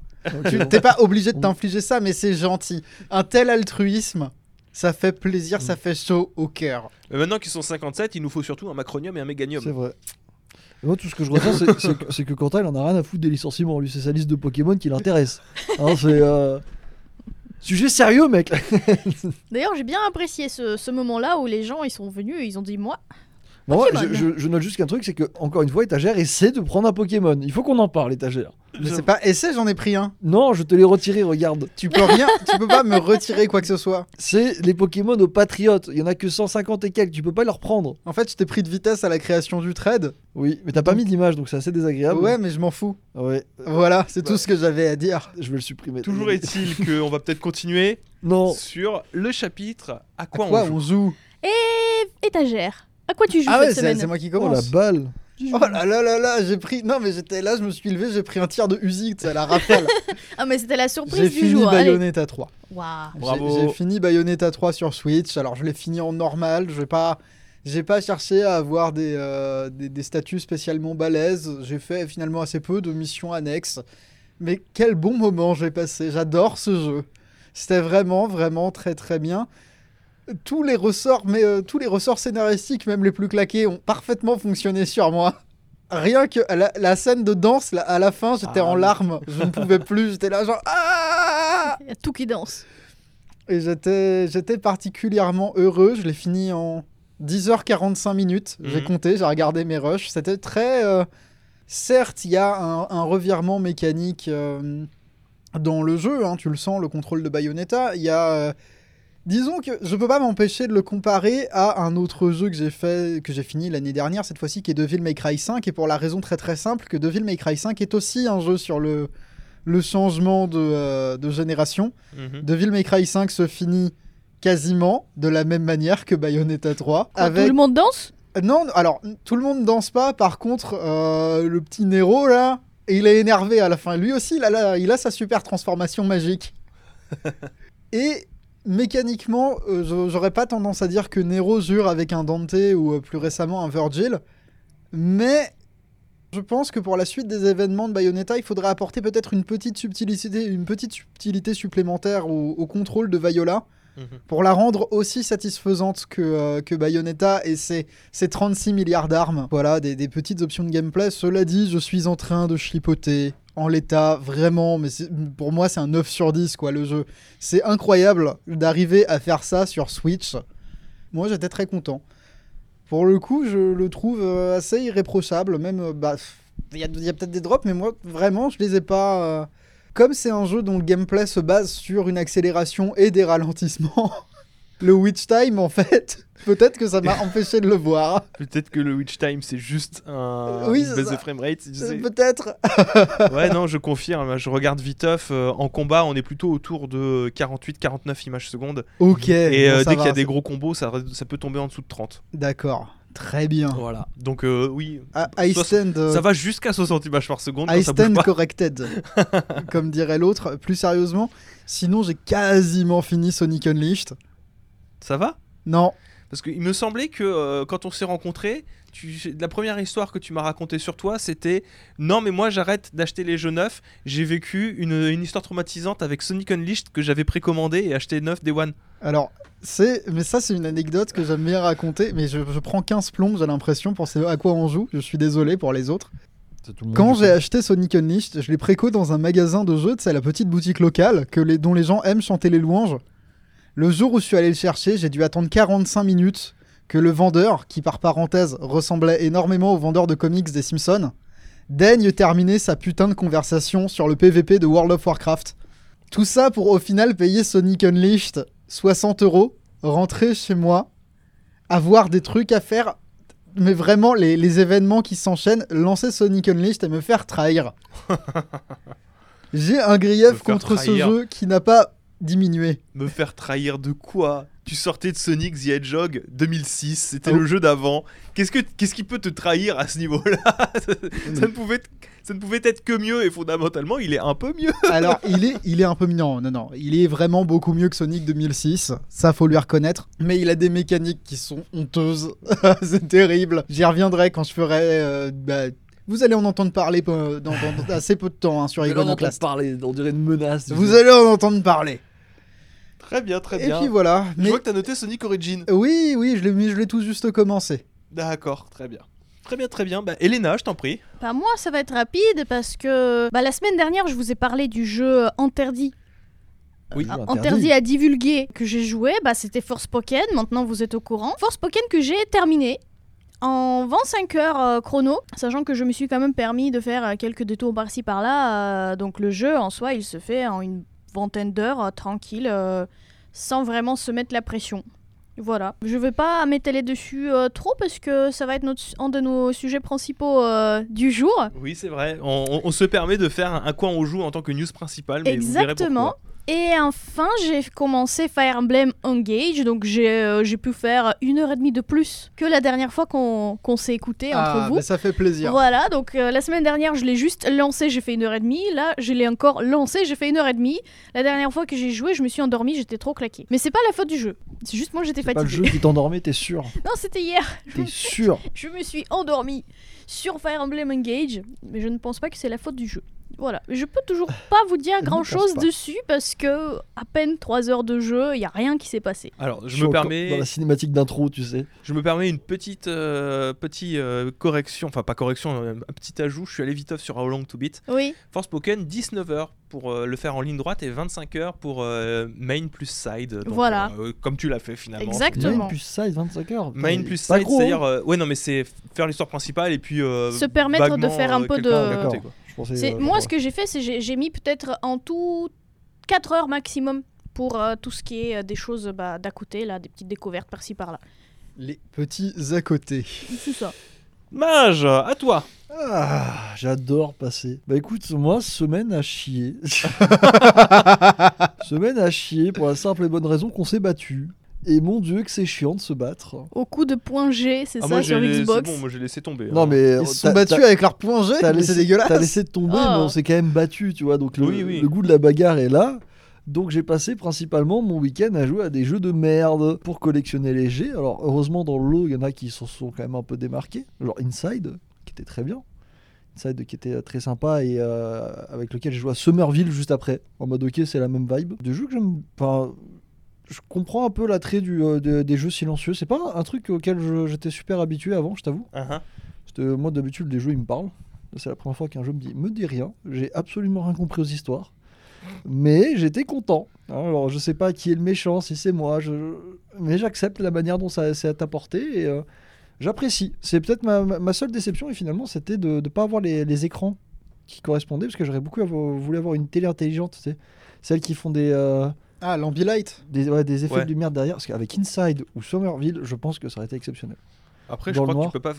T'es pas obligé de t'infliger ça, mais c'est gentil. Un tel altruisme, ça fait plaisir, ça fait chaud au cœur. Mais Maintenant qu'ils sont 57, il nous faut surtout un macronium et un méganium. C'est vrai. Moi, tout ce que je c'est- c'est que- c'est que Quentin, il en a rien à foutre des licenciements. Lui, c'est sa liste de Pokémon qui l'intéresse. Hein, c'est. euh, Sujet sérieux, mec D'ailleurs, j'ai bien apprécié ce, ce moment-là où les gens ils sont venus et ils ont dit moi. Moi, Pokémon. je, je- je note juste qu'un truc, c'est que, encore une fois, étagère essaie de prendre un Pokémon. Il faut qu'on en parle, étagère. Mais c'est pas essai, j'en ai pris un. Non, je te l'ai retiré, regarde. Tu peux rien, tu peux pas me retirer quoi que ce soit. C'est les Pokémon aux Patriotes. Il y en a que 150 et quelques, tu peux pas les reprendre. En fait, je t'ai pris de vitesse à la création du trade. Oui, mais t'as pas mis d'image, donc c'est assez désagréable. Ouais, mais je m'en fous. Ouais, Voilà, c'est Bah. tout ce que j'avais à dire. je vais le supprimer. Toujours est-il qu'on va peut-être continuer Non, sur le chapitre à À quoi, quoi on on joue. joue? Et étagère. À quoi tu joues Ah ouais, cette c'est semaine c'est moi qui oh la commence. balle. Oh là là là là, j'ai pris. Non, mais j'étais là, je me suis levé, j'ai pris un tir de Uzi, c'est à la rafale. Ah mais c'était la j'ai surprise du fini jour. Allez. Bayonetta 3. Waouh. J'ai- Bravo. J'ai fini Bayonetta 3 sur Switch. Alors, je l'ai fini en normal. Je vais pas. J'ai pas cherché à avoir des, euh, des, des statuts spécialement balèzes. J'ai fait finalement assez peu de missions annexes. Mais quel bon moment j'ai passé. J'adore ce jeu. C'était vraiment, vraiment très, très bien. Tous les ressorts, mais euh, tous les ressorts scénaristiques, même les plus claqués, ont parfaitement fonctionné sur moi. Rien que la, la scène de danse, à la fin, j'étais Ah en larmes. Je ne pouvais plus. J'étais là, genre. Ah Il y a tout qui danse. et j'étais, j'étais particulièrement heureux. Je l'ai fini en 10h45 minutes. J'ai Mhm. compté, j'ai regardé mes rushs. C'était très. euh, Certes, il y a un, un revirement mécanique euh, dans le jeu. hein, tu le sens, le contrôle de Bayonetta. Il y a. Disons que je peux pas m'empêcher de le comparer à un autre jeu que j'ai fait, que j'ai fini l'année dernière, cette fois-ci, qui est Devil May Cry 5, et pour la raison très très simple que Devil May Cry 5 est aussi un jeu sur le, le changement de, euh, de génération. Mhm. Devil May Cry 5 se finit quasiment de la même manière que Bayonetta 3. Quoi, avec... Tout le monde danse? Non, alors, tout le monde danse pas. Par contre, euh, le petit Nero, là, il est énervé à la fin. Lui aussi, il a, la- il a sa super transformation magique. Et mécaniquement, euh, j'aurais pas tendance à dire que Nero jure avec un Dante ou euh, plus récemment un Virgil. Mais je pense que pour la suite des événements de Bayonetta, il faudrait apporter peut-être une petite subtilité, une petite subtilité supplémentaire au, au contrôle de Viola Mhm. pour la rendre aussi satisfaisante que, euh, que Bayonetta et ses, ses 36 milliards d'armes. Voilà, des, des petites options de gameplay. Cela dit, je suis en train de chipoter en l'état, vraiment, mais pour moi c'est un 9 sur 10 quoi le jeu. C'est incroyable d'arriver à faire ça sur Switch. Moi j'étais très content. Pour le coup, je le trouve euh, assez irréprochable, même euh, bah il y a, il y a peut-être des drops, mais moi vraiment je les ai pas. euh, Comme c'est un jeu dont le gameplay se base sur une accélération et des ralentissements, le Witch Time en fait, peut-être que ça m'a empêché de le voir. Peut-être que le Witch Time c'est juste un Oui, baisse de framerate. sais. Peut-être. ouais, non, je confirme. Je regarde viteuf. euh, en combat, on est plutôt autour de 48-49 images secondes. Ok. Et euh, dès qu'il y a des gros combos, ça, ça peut tomber en dessous de 30. D'accord. Très bien. Voilà. Donc euh, oui, Ah, I stand, euh, ça va jusqu'à 60 images par seconde. I quand stand corrected, comme dirait l'autre. Plus sérieusement, sinon j'ai quasiment fini Sonic Unleashed. Ça va? Non, Parce qu'il me semblait que euh, quand on s'est rencontrés, tu... la première histoire que tu m'as racontée sur toi, c'était non mais moi j'arrête d'acheter les jeux neufs. J'ai vécu une, une histoire traumatisante avec Sonic Unleashed que j'avais précommandé et acheté neuf Day One. alors c'est, mais ça c'est une anecdote que j'aime bien raconter, mais je, je prends 15 plombs, j'ai l'impression, pour ce à quoi on joue. Je suis désolé pour les autres. C'est tout le monde Quand j'ai acheté Sonic Unleashed, je l'ai préco dans un magasin de jeux, c'est la petite boutique locale que les, dont les gens aiment chanter les louanges. Le jour où je suis allé le chercher, j'ai dû attendre 45 minutes que le vendeur, qui par parenthèse ressemblait énormément au vendeur de comics des Simpsons, daigne terminer sa putain de conversation sur le PVP de World of Warcraft. Tout ça pour au final payer Sonic Unleashed 60 euros, rentrer chez moi, avoir des trucs à faire mais vraiment les, les événements qui s'enchaînent, lancer Sonic Unleashed et me faire trahir. J'ai un grief contre trahir. ce jeu qui n'a pas diminué. Me faire trahir de quoi? Tu sortais de Sonic the Hedgehog 2006, c'était Oh. le jeu d'avant. Qu'est-ce que qu'est-ce qui peut te trahir à ce niveau-là? Ça, ne pouvait être- ça ne pouvait être que mieux et fondamentalement, il est un peu mieux. Alors, il est, il est un peu mignon. Non, non, il est vraiment beaucoup mieux que Sonic 2006. Ça, faut lui reconnaître. Mais il a des mécaniques qui sont honteuses. C'est terrible. J'y reviendrai quand je ferai. euh, bah, vous allez en entendre parler dans, dans- dans assez peu de temps hein, sur là, on Iconoclast. parler, on dirait une menace. Vous allez en entendre parler. Très bien, très Et bien. puis voilà. Je Mais vois que t'as noté Sonic Origin. oui, oui, je l'ai mis, je l'ai tout juste commencé. D'accord, très bien. Très bien, très bien. Bah, Elena, je t'en prie. Bah, moi, ça va être rapide parce que bah, la semaine dernière, je vous ai parlé du jeu interdit. Oui. Ah, interdit à divulguer que j'ai joué, bah, c'était Force Pokémon, maintenant vous êtes au courant. Force Pokémon que j'ai terminé en 25 heures euh, chrono, sachant que je me suis quand même permis de faire euh, quelques détours par-ci par-là. euh, donc le jeu en soi, il se fait en une vingtaine d'heures, euh, tranquille, euh, sans vraiment se mettre la pression. Voilà, je vais pas m'étaler dessus euh, trop parce que ça va être notre, un de nos sujets principaux euh, du jour. Oui, c'est vrai. On, on- on se permet de faire un, un coin on joue en tant que news principal. Mais vous verrez Exactement. Et enfin, j'ai commencé Fire Emblem Engage, donc j'ai euh, j'ai pu faire une heure et demie de plus que la dernière fois qu'on qu'on s'est écouté entre Ah, vous. mais ça fait plaisir. Voilà, donc euh, la semaine dernière, je l'ai juste lancé, j'ai fait une heure et demie. Là, je l'ai encore lancé, j'ai fait une heure et demie. La dernière fois que j'ai joué, je me suis endormie, j'étais trop claquée. Mais c'est pas la faute du jeu. C'est juste moi, j'étais C'est pas le fatiguée. jeu qui t'endormait, t'es sûr Non, c'était hier. T'es sûr Je me suis endormie sur Fire Emblem Engage, mais je ne pense pas que c'est la faute du jeu. Voilà, je peux toujours pas vous dire grand chose pas. dessus parce que à peine 3 heures de jeu, il y a rien qui s'est passé. Alors, je me permets. Dans la cinématique d'intro, tu sais. Je me permets une petite, euh, petite euh, correction, enfin pas correction, euh, un petit ajout. Je suis allé vite off sur How Long to Beat. Oui, Force Pokémon, 19 heures pour euh, le faire en ligne droite et 25 heures pour euh, main plus side. Donc, Voilà. euh, comme tu l'as fait finalement. Exactement. Main plus side, 25 heures. Main plus side, hein. c'est-à-dire. euh, ouais, non, mais c'est faire l'histoire principale et puis. euh, Se permettre de faire un peu de- pensais, euh, moi ce que j'ai fait, c'est j'ai j'ai mis peut-être en tout 4 heures maximum pour euh, tout ce qui est euh, des choses bah, d'à côté, là, des petites découvertes par-ci par-là. Les petits à côté. C'est ça. Mage, à toi. Ah, j'adore passer. Bah écoute, moi, semaine à chier. semaine à chier pour la simple et bonne raison qu'on s'est battu. Et mon dieu que c'est chiant de se battre. Au coup de point G, c'est Ah, ça moi, sur j'ai- Xbox. bon, moi j'ai laissé tomber. Non hein. mais Ils se t'as- sont battus t'as- avec leur point G, t'as mais laissé- c'est dégueulasse. T'as laissé tomber, Oh. mais on s'est quand même battu, tu vois. Donc le, Oui, oui. le goût de la bagarre est là. Donc j'ai passé principalement mon week-end à jouer à des jeux de merde pour collectionner les G. Alors heureusement dans le lot, il y en a qui s'en sont quand même un peu démarqués. Genre Inside, qui était très bien. Inside qui était très sympa et euh, avec lequel j'ai joué à Somerville juste après. En mode ok, c'est la même vibe. Des jeux que j'aime. Enfin, je comprends un peu l'attrait du, euh, de- des jeux silencieux. C'est pas un truc auquel je- j'étais super habitué avant, je t'avoue. Ah, ah. Parce que moi, d'habitude, les jeux, ils me parlent. Là, C'est la première fois qu'un jeu me dit me dit rien. J'ai absolument rien compris aux histoires. Mais j'étais content. hein. Alors, je sais pas qui est le méchant, si c'est moi. Je... Mais j'accepte la manière dont ça s'est apporté et euh, j'apprécie. C'est peut-être ma, ma- ma seule déception, et finalement, c'était de ne pas avoir les, les écrans qui correspondaient. Parce que j'aurais beaucoup avo- voulu avoir une télé intelligente, tu sais. Celles qui font des, euh, Ah, l'Ambilight. des, ouais, des effets Ouais. de lumière derrière. Parce qu'avec Inside ou Somerville, je pense que ça aurait été exceptionnel. Après, je crois que tu peux pas.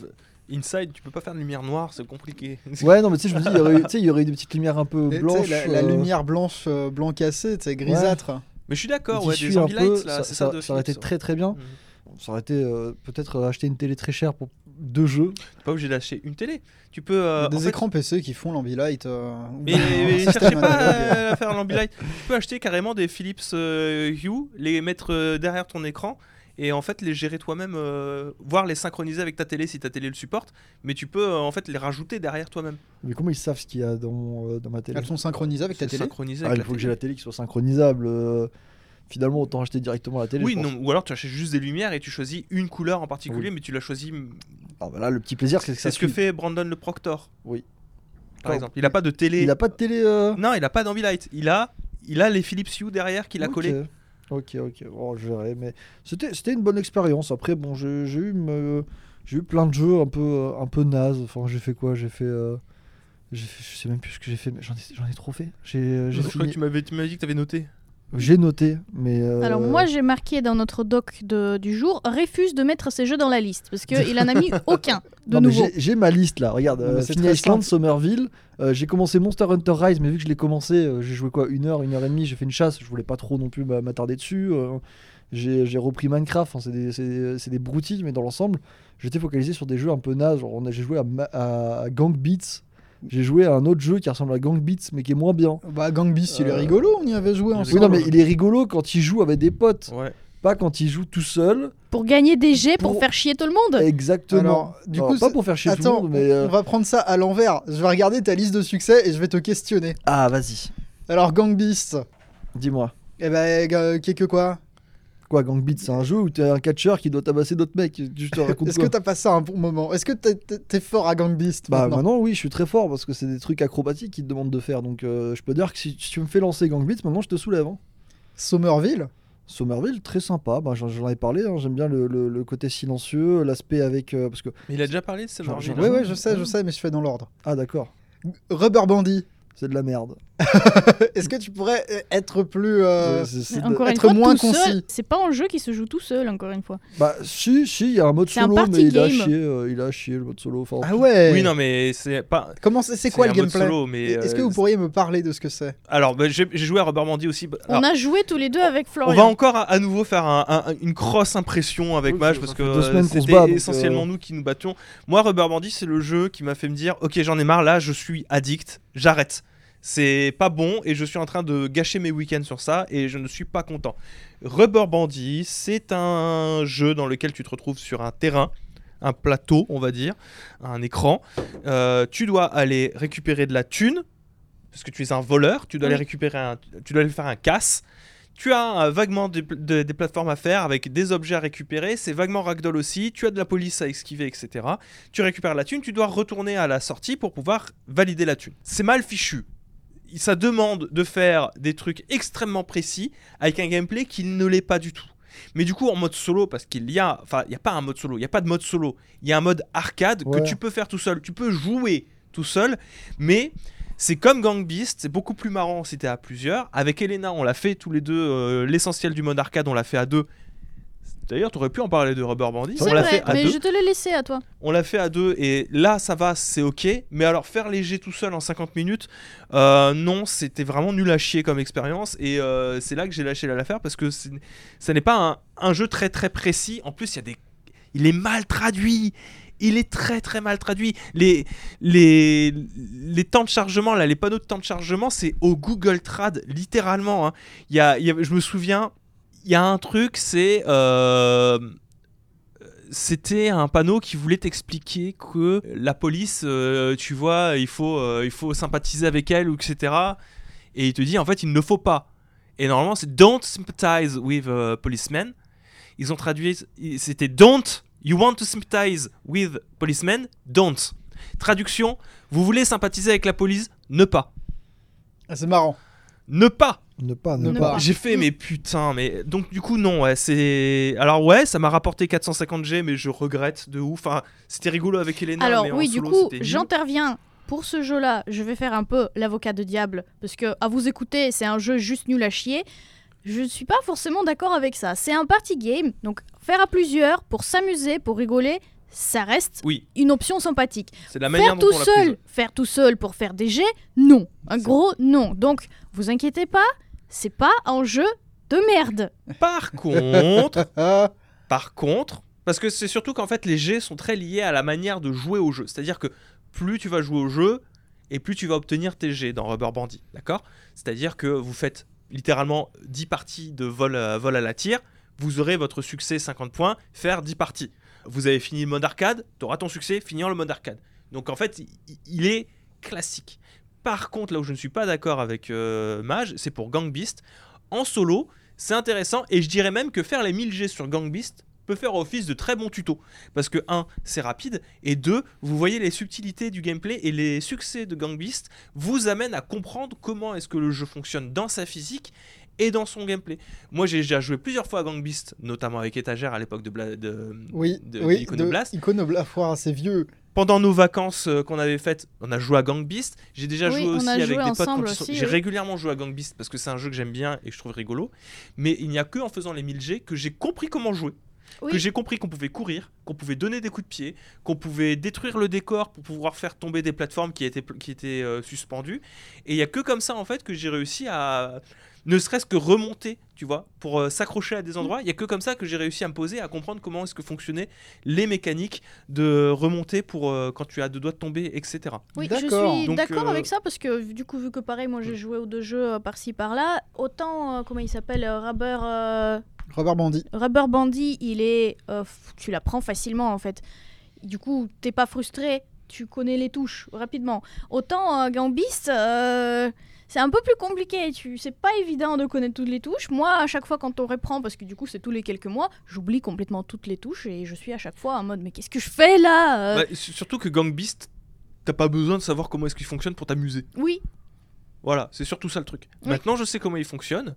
Inside, tu peux pas faire de lumière noire, c'est compliqué. Ouais, non, mais tu sais, je me dis, il y aurait eu- tu sais, il y aurait eu des petites lumières un peu blanches. La, la euh, lumière blanche, euh, blanc cassé, tu sais, grisâtre. Mais je suis d'accord, ouais, des ambilights là, ça, ça- ça, de ça aurait été très très bien. Mhm. ça aurait été euh, peut-être acheter une télé très chère pour deux jeux. T'es pas obligé d'acheter une télé. Tu peux. euh, en des fait- écrans PC qui font l'ambilight. euh, Mais, mais cherchez pas à faire l'ambilight. Tu peux acheter carrément des Philips euh, Hue, les mettre euh, derrière ton écran et en fait les gérer toi-même, euh, voire les synchroniser avec ta télé si ta télé le supporte. Mais tu peux euh, en fait les rajouter derrière toi-même. Mais comment ils savent ce qu'il y a dans, euh, dans ma télé? Elles sont synchronisées avec ta télé? Ah, avec Il faut que j'ai la télé qui soit synchronisable. Finalement, autant acheter directement la télé. Oui, non, ou alors tu achètes juste des lumières et tu choisis une couleur en particulier, Oui. mais tu l'as choisi. Ah, bah là, le petit plaisir, c'est que ça C'est ce que fait Brandon le Proctor. Oui. Par exemple, il a pas de télé. Il a pas de télé. euh, Non, il a pas d'ambilight. Il a, il a les Philips Hue derrière qu'il a collé. Ok, ok. Oh, je verrai. Mais c'était une bonne expérience. Après, bon, j'ai eu, me- eu plein de jeux un peu, euh, un peu naze. Enfin, j'ai fait quoi? J'ai fait. euh, fait- Je sais même plus ce que j'ai fait, mais j'en ai, trop fait. J'ai euh, Je crois que tu m'avais dit que tu avais noté. J'ai noté, mais. euh, Alors moi j'ai marqué dans notre doc de- du jour refuse de mettre ces jeux dans la liste parce qu'il en a mis aucun de non, mais nouveau. j'ai- ma liste là. Regarde, euh, Fini Island. Somerville. euh, j'ai commencé Monster Hunter Rise, mais vu que je l'ai commencé, euh, j'ai joué quoi Une heure, une heure et demie. J'ai fait une chasse. Je voulais pas trop non plus m'a- m'attarder dessus. euh, j'ai repris Minecraft. C'est des, broutilles, mais dans l'ensemble, j'étais focalisé sur des jeux un peu nazes. Genre, on a- j'ai joué à, à- à Gang Beats. J'ai joué à un autre jeu qui ressemble à Gang Beats, mais qui est moins bien. Bah, Gang Beast, il est Euh, rigolo, on y avait joué ensemble. Oui, non, mais il est rigolo quand il joue avec des potes, Ouais. pas quand il joue tout seul. Pour gagner des jets pour, Pour- faire chier tout le monde. Exactement. Alors, du Non, coup, pas pour faire chier tout le monde, mais. euh, on va prendre ça à l'envers. Je vais regarder ta liste de succès et je vais te questionner. Ah, vas-y. Alors, Gang Beast, Dis-moi. eh ben, euh, que quoi? Quoi, Gang Beat, c'est un jeu où t'es un catcheur qui doit tabasser d'autres mecs. Je te raconte Est-ce que t'as passé un bon moment? Est-ce que t'es- t'es fort à Gang Beast Bah maintenant? maintenant oui, je suis très fort parce que c'est des trucs acrobatiques qui te demandent de faire. Donc euh, je peux dire que si, si tu me fais lancer Gang Beats, maintenant je te soulève. hein. Somerville? Somerville, très sympa. Bah, j'en, j'en ai parlé. hein. J'aime bien le, le- le côté silencieux, l'aspect avec euh, parce que Mais il a déjà parlé de Summer genre, Villa. Ouais, je sais, je sais, mais je fais dans l'ordre. ah d'accord, Rubber Bandit, c'est de la merde. est-ce que tu pourrais euh, être plus. euh, être fois, moins concis. c'est pas un jeu qui se joue tout seul, encore une fois. Bah si, si, il y a un mode un solo, mais il a game. chier, euh, il a chier le mode solo. Enfin, Ah ouais Oui, non, mais c'est pas. Comment c'est quoi le gameplay Est-ce euh, que vous pourriez me parler de ce que c'est? Alors, bah, j'ai joué à Rubber Bandit aussi. Bah, alors, On a joué tous les deux avec on Florian. va encore à, à nouveau faire un- un- une cross impression avec Oui, Mage parce que euh, c'était essentiellement euh, nous qui nous battions. Moi, Rubber Bandit, c'est le jeu qui m'a fait me dire Ok, j'en ai marre, là, je suis addict, j'arrête. C'est pas bon et je suis en train de gâcher mes week-ends sur ça et je ne suis pas content. Rubber Bandit, c'est un jeu dans lequel tu te retrouves sur un terrain, un plateau, on va dire, un écran. Euh, tu dois aller récupérer de la thune parce que tu es un voleur. Tu dois aller récupérer un, tu dois aller faire un casse. Tu as euh, vaguement des, pl- de- des plateformes à faire avec des objets à récupérer. C'est vaguement ragdoll aussi. Tu as de la police à esquiver, etc. Tu récupères la thune. Tu dois retourner à la sortie pour pouvoir valider la thune. C'est mal fichu. Ça demande de faire des trucs extrêmement précis avec un gameplay qui ne l'est pas du tout. Mais du coup, en mode solo, parce qu'il y a, enfin, il n'y a pas un mode solo, il n'y a pas de mode solo. Il y a un mode arcade Ouais. que tu peux faire tout seul. Tu peux jouer tout seul, mais c'est comme Gang Beast, c'est beaucoup plus marrant si t'es à plusieurs. Avec Elena, on l'a fait tous les deux, euh, l'essentiel du mode arcade, on l'a fait à deux. D'ailleurs, tu aurais pu en parler de Rubber Bandit. C'est On l'a vrai, fait à mais deux. je te l'ai laissé à toi. On l'a fait à deux et là ça va, c'est ok. Mais alors faire léger tout seul en 50 minutes, euh, non, c'était vraiment nul à chier comme expérience. Et euh, c'est là que j'ai lâché l'affaire parce que c'est- ça n'est pas un, un jeu très très précis. En plus, il y a des, il est mal traduit. Il est très très mal traduit. Les, les, les temps de chargement, là, les panneaux de temps de chargement, c'est au Google Trad, littéralement. hein. Y a, je me souviens, il y a un truc, c'est. euh, c'était un panneau qui voulait t'expliquer que la police, euh, tu vois, il faut, euh, il faut sympathiser avec elle etc. Et il te dit en fait il ne faut pas. Et normalement c'est don't sympathize with a policeman. Ils ont traduit, c'était don't, you want to sympathize with policemen, don't. Traduction, vous voulez sympathiser avec la police, ne pas. Ah, C'est marrant. Ne pas. Ne pas, Ne ne, pas. pas. J'ai fait, mais putain, mais donc du coup non, ouais, c'est. Alors ouais, ça m'a rapporté 450 G, mais je regrette de ouf. Enfin, c'était rigolo avec Elena. Alors mais en oui, du solo, coup, j'interviens. Pour ce jeu-là, je vais faire un peu l'avocat de diable, parce que à vous écouter, c'est un jeu juste nul à chier. Je ne suis pas forcément d'accord avec ça. C'est un party game, donc faire à plusieurs, pour s'amuser, pour rigoler, ça reste Oui, une option sympathique. c'est la manière Faire dont tout on seul, prise. faire tout seul pour faire des jets, non. Un gros non. Donc, vous inquiétez pas, c'est pas un jeu de merde. Par contre, Par contre, parce que c'est surtout qu'en fait les jets sont très liés à la manière de jouer au jeu. C'est-à-dire que plus tu vas jouer au jeu et plus tu vas obtenir tes jets dans Rubber Bandit, d'accord? C'est-à-dire que vous faites littéralement 10 parties de vol, à- vol à la tire, vous aurez votre succès 50 points, faire 10 parties. Vous avez fini le mode arcade, tu auras ton succès, finir le mode arcade. Donc en fait, il- il est classique. Par contre, là où je ne suis pas d'accord avec euh, Mage, c'est pour Gang Beast. En solo, c'est intéressant et je dirais même que faire les 1000 G sur Gang Beast peut faire office de très bon tuto. Parce que 1, c'est rapide et 2, vous voyez les subtilités du gameplay et les succès de Gang Beast vous amènent à comprendre comment est-ce que le jeu fonctionne dans sa physique et dans son gameplay. Moi, j'ai déjà joué plusieurs fois à Gang Beast, notamment avec Étagère à l'époque de, Bla- de, Oui, de, oui, d'Iconoblast. de Iconoblast, ouah, c'est vieux. Pendant nos vacances euh, qu'on avait faites, on a joué à Gang Beast. J'ai déjà Oui, joué aussi a avec joué des potes. sont- J'ai oui. régulièrement joué à Gang Beast parce que c'est un jeu que j'aime bien et que je trouve rigolo. Mais il n'y a que en faisant les 1000 G que j'ai compris comment jouer. Oui. Que j'ai compris qu'on pouvait courir, qu'on pouvait donner des coups de pied, qu'on pouvait détruire le décor pour pouvoir faire tomber des plateformes qui étaient, qui étaient euh, suspendues. Et il n'y a que comme ça en fait que j'ai réussi à ne serait-ce que remonter, tu vois, pour euh, s'accrocher à des endroits. Il n'y a que comme ça que j'ai réussi à me poser, à comprendre comment est-ce que fonctionnaient les mécaniques de remonter pour euh, quand tu as deux doigts de tomber, etc. Oui, je suis d'accord euh, avec ça parce que du coup, vu que pareil, moi j'ai joué aux deux jeux euh, par-ci par-là, autant, euh, comment il s'appelle, euh, Rubber, Rubber Bandit. Rubber Bandit, il est. euh, tu l'apprends facilement en fait. Du coup, t'es pas frustré, tu connais les touches rapidement. Autant euh, Gang Beast, euh, c'est un peu plus compliqué. Tu, c'est pas évident de connaître toutes les touches. Moi, à chaque fois quand on reprend, parce que du coup c'est tous les quelques mois, j'oublie complètement toutes les touches et je suis à chaque fois en mode mais qu'est-ce que je fais là euh? S- surtout que Gang Beast, t'as pas besoin de savoir comment est-ce qu'il fonctionne pour t'amuser. Oui, Voilà, c'est surtout ça le truc. Oui. Maintenant, je sais comment il fonctionne.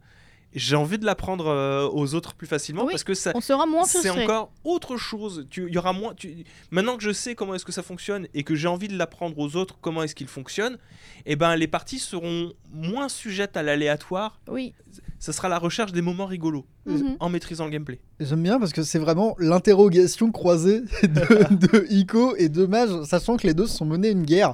J'ai envie de l'apprendre euh, aux autres plus facilement Oui, parce que ça, on sera moins c'est encore autre chose. Tu, il y aura moins. Tu, maintenant que je sais comment est-ce que ça fonctionne et que j'ai envie de l'apprendre aux autres comment est-ce qu'il fonctionne, et ben les parties seront moins sujettes à l'aléatoire. Oui. Ça sera la recherche des moments rigolos Mhm. en maîtrisant le gameplay. J'aime bien parce que c'est vraiment l'interrogation croisée de, de Ico et de Mage, sachant que les deux se sont menés une guerre.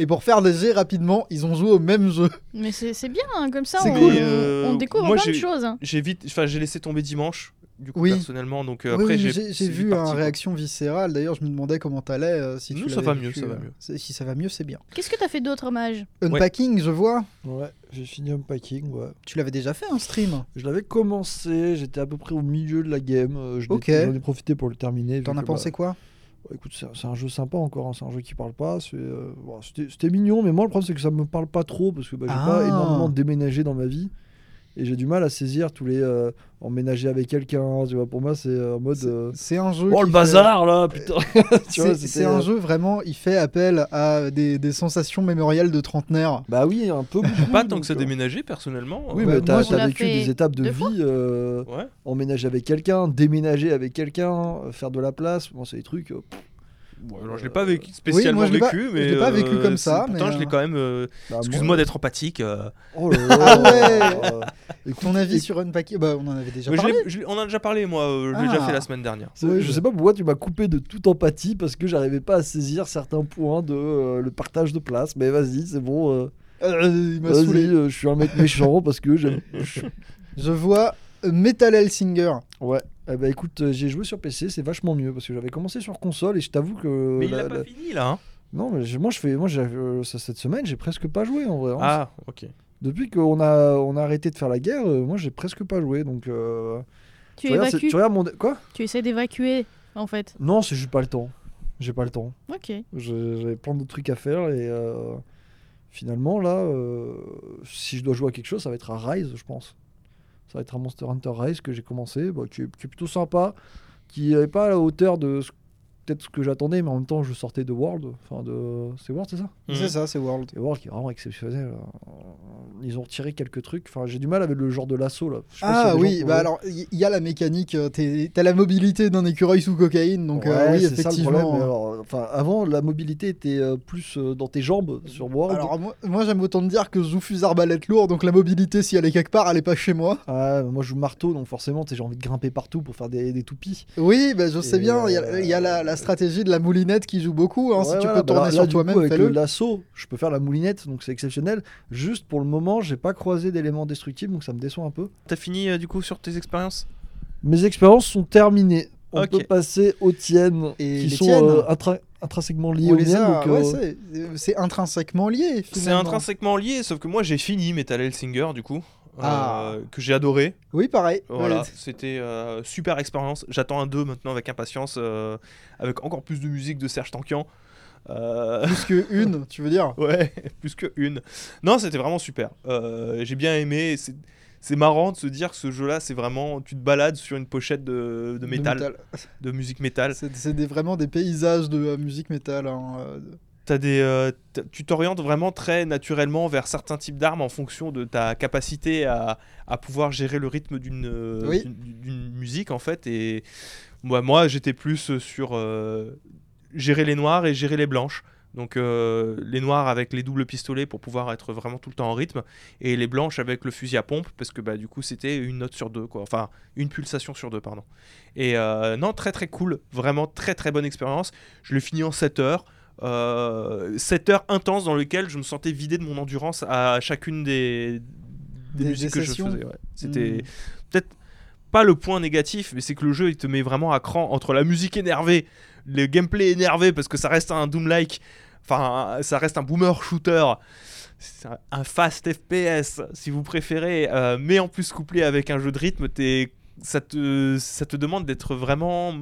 Et pour faire des jets rapidement, ils ont joué au même jeu. Mais c'est c'est bien, hein, comme ça on, cool. Euh, on découvre moi, plein de choses. hein. J'ai vite, enfin j'ai laissé tomber dimanche. Du coup Oui. personnellement, donc euh, Oui, après oui, j'ai vu une réaction viscérale. D'ailleurs, je me demandais comment t'allais. euh, si tu ça va mieux, vécu, ça va mieux. c'est- Si ça va mieux, c'est bien. Qu'est-ce que t'as fait d'autre, Mage Unpacking, je vois. Ouais, j'ai fini Unpacking, ouais. Tu l'avais déjà fait un stream? Je l'avais commencé, j'étais à peu près au milieu de la game. euh, je Ok. J'en ai profité pour le terminer. T'en as pensé bah, quoi? Bah, Écoute, c'est un jeu sympa encore, hein, c'est un jeu qui parle pas. euh, bon, C'était mignon, mais moi le problème c'est que ça me parle pas trop parce que bah, j'ai Ah. pas énormément déménagé dans ma vie. Et j'ai du mal à saisir tous les euh, emménager avec quelqu'un. Tu vois, pour moi c'est euh, en mode. C'est- euh, C'est un jeu. Oh le fait- bazar là, putain Tu vois, C'est un jeu vraiment, il fait appel à des, des sensations mémorielles de trentenaire. Bah oui, un peu. Pas tant que ça déménagé personnellement. Oui, mais t'as vécu des étapes de vie, euh, Ouais. emménager avec quelqu'un, déménager avec quelqu'un, faire de la place. Bon, c'est des trucs. euh, pff, Ouais, alors je l'ai pas vécu spécialement moi, je l'ai pas- vécu, je mais l'ai pas vécu euh, comme ça, Pourtant, mais, je l'ai euh, quand même. euh, bah, Excuse-moi moi- d'être empathique. euh, Oh là Ah là ouais euh, Ton avis sur Unpacking Bah, on en avait déjà mais parlé. je on en a déjà parlé, moi. euh, je l'ai déjà Ah. fait la semaine dernière. Ouais, je sais pas pourquoi tu m'as coupé de toute empathie parce que j'arrivais pas à saisir certains points de euh, le partage de place. Mais vas-y, c'est bon. euh, Euh, il m'a vas-y, saoulé. euh, je suis un mec méchant parce que j'aime. je- Je vois euh, Metal Hellsinger. Ouais. Eh ben écoute, euh, j'ai joué sur PC, c'est vachement mieux parce que j'avais commencé sur console et je t'avoue que. Mais il la- a pas la- fini là. hein. Non, mais moi je fais, moi j'ai- euh, ça- cette semaine j'ai presque pas joué en vrai. hein. Ah, ok. Depuis qu'on a, on a arrêté de faire la guerre, euh, moi j'ai presque pas joué donc. euh, Tu regardes, c'est- évacues tu regardes mon. Quoi? Tu essaies d'évacuer, en fait. Non, c'est juste pas le temps. J'ai pas le temps. Ok. J'ai- J'avais plein d'autres trucs à faire et euh, finalement là, euh, si je dois jouer à quelque chose, ça va être à Rise, je pense. Ça va être un Monster Hunter Rise que j'ai commencé, bah, qui, est, plutôt sympa, qui n'est pas à la hauteur de ce- peut-être ce que j'attendais, mais en même temps je sortais de World. Enfin de, c'est World, c'est ça? Mhm. C'est ça, c'est World. Et World qui est vraiment exceptionnel. euh, Ils ont retiré quelques trucs. Enfin, j'ai du mal avec le genre de l'assaut là. Ah oui, ont bah alors il y, y a la mécanique, euh, t'as la mobilité d'un écureuil sous cocaïne, donc euh, oui c'est ça le effectivement. problème. mais alors, enfin, avant, la mobilité était euh, plus euh, dans tes jambes sur World. Alors moi, moi, j'aime autant te dire que je arbalète lourd, donc la mobilité si elle est quelque part, elle est pas chez moi. Ouais, moi je joue marteau, donc forcément j'ai envie de grimper partout pour faire des, des toupies. Oui, bah, je sais Et, bien, il y a, il y a la, la stratégie de la moulinette qui joue beaucoup, hein, si tu voilà, peux bah tourner là- sur toi-même, avec fais-le. le lasso, je peux faire la moulinette, donc c'est exceptionnel. Juste pour le moment, j'ai pas croisé d'éléments destructibles, donc ça me déçoit un peu. T'as fini euh, du coup sur tes expériences? Mes expériences sont terminées. On Ok. peut passer aux tiennes, Et qui les sont tiennes? euh, intra- intrinsèquement liées aux les miennes. ouais, euh, c'est- c'est intrinsèquement lié. C'est intrinsèquement lié, sauf que moi j'ai fini Metal Hellsinger du coup, euh, Ah. que j'ai adoré. Oui, pareil. Voilà, c'était euh, super expérience. J'attends un 2 maintenant avec impatience, euh, avec encore plus de musique de Serge Tankian. Euh, Plus que une, tu veux dire? Ouais, plus que une. Non, c'était vraiment super. Euh, j'ai bien aimé. C'est c'est marrant de se dire que ce jeu-là, c'est vraiment. Tu te balades sur une pochette de, de métal, de, musique métal. C'est vraiment des paysages de euh, musique métal. hein, euh, T'as des, euh, tu t'orientes vraiment très naturellement vers certains types d'armes en fonction de ta capacité à, à pouvoir gérer le rythme d'une euh, Oui. musique en fait. Et moi, moi j'étais plus sur euh, gérer les noirs et gérer les blanches. Donc les noirs avec les doubles pistolets pour pouvoir être vraiment tout le temps en rythme et les blanches avec le fusil à pompe parce que bah, du coup c'était une note sur deux quoi enfin une pulsation sur deux pardon et non très très cool vraiment très très bonne expérience je l'ai fini en 7 heures euh, 7 heures intenses dans lesquelles je me sentais vidé de mon endurance à chacune des, des, Des- musiques des que je faisais. ouais. C'était hmm. peut-être pas le point négatif, mais c'est que le jeu il te met vraiment à cran entre la musique énervée, le gameplay énervé parce que ça reste un Doom-like, enfin ça reste un boomer shooter. Un- fast FPS si vous préférez, euh, mais en plus couplé avec un jeu de rythme, t'es- ça, te, ça te demande d'être vraiment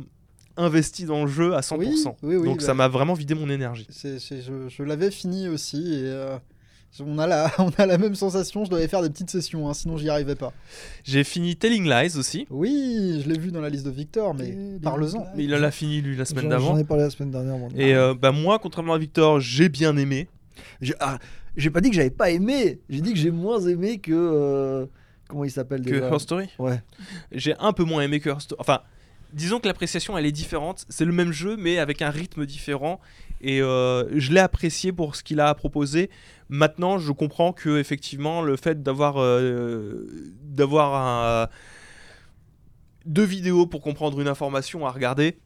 investi dans le jeu à 100%. Oui, oui, oui, Donc bah. ça m'a vraiment vidé mon énergie. c'est- c'est- je je l'avais fini aussi et euh, on, a la, on a la même sensation. Je devais faire des petites sessions, hein, sinon j'y arrivais pas. J'ai fini Telling Lies aussi. Oui, je l'ai vu dans la liste de Victor, mais Telling parle-en. Mais il en a fini lui la semaine J'en- d'avant. J'en ai parlé la semaine dernière. moi. Et euh, bah moi, contrairement à Victor, j'ai bien aimé. J'ai ah, j'ai pas dit que j'avais pas aimé. J'ai dit que j'ai moins aimé que. euh, comment il s'appelle que déjà Her Story. Ouais. J'ai un peu moins aimé que Her Story. Enfin, disons que l'appréciation elle est différente. C'est le même jeu, mais avec un rythme différent. Et euh, je l'ai apprécié pour ce qu'il a à proposer. Maintenant, je comprends que effectivement, le fait d'avoir euh, deux vidéos pour comprendre une information à regarder,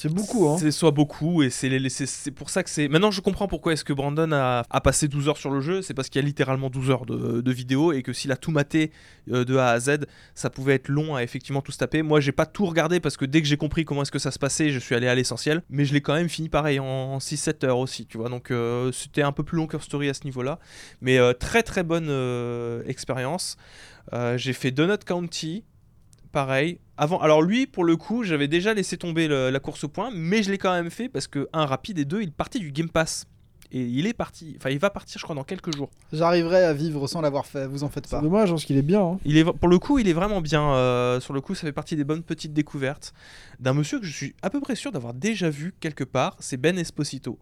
C'est beaucoup, hein. C'est soit beaucoup, et c'est pour ça que c'est. Maintenant, je comprends pourquoi est-ce que Brandon a, a passé 12 heures sur le jeu. C'est parce qu'il y a littéralement 12 heures de, de vidéo, et que s'il a tout maté euh, de A à Z, ça pouvait être long à effectivement tout se taper. Moi, j'ai pas tout regardé parce que dès que j'ai compris comment est-ce que ça se passait, je suis allé à l'essentiel. Mais je l'ai quand même fini pareil en, 6-7 heures aussi, tu vois. Donc, euh, c'était un peu plus long que Story à ce niveau-là. Mais euh, très très bonne expérience. J'ai fait Donut County pareil. Avant, alors lui, pour le coup, j'avais déjà laissé tomber le- la course au point, mais je l'ai quand même fait parce que un rapide et deux, il partait du Game Pass. Et il est parti, enfin il va partir, je crois, dans quelques jours. J'arriverai à vivre sans l'avoir fait, vous en faites C'est pas. dommage parce qu'il est bien. hein. Il est, pour le coup, il est vraiment bien. euh, sur le coup, ça fait partie des bonnes petites découvertes d'un monsieur que je suis à peu près sûr d'avoir déjà vu quelque part. C'est Ben Esposito.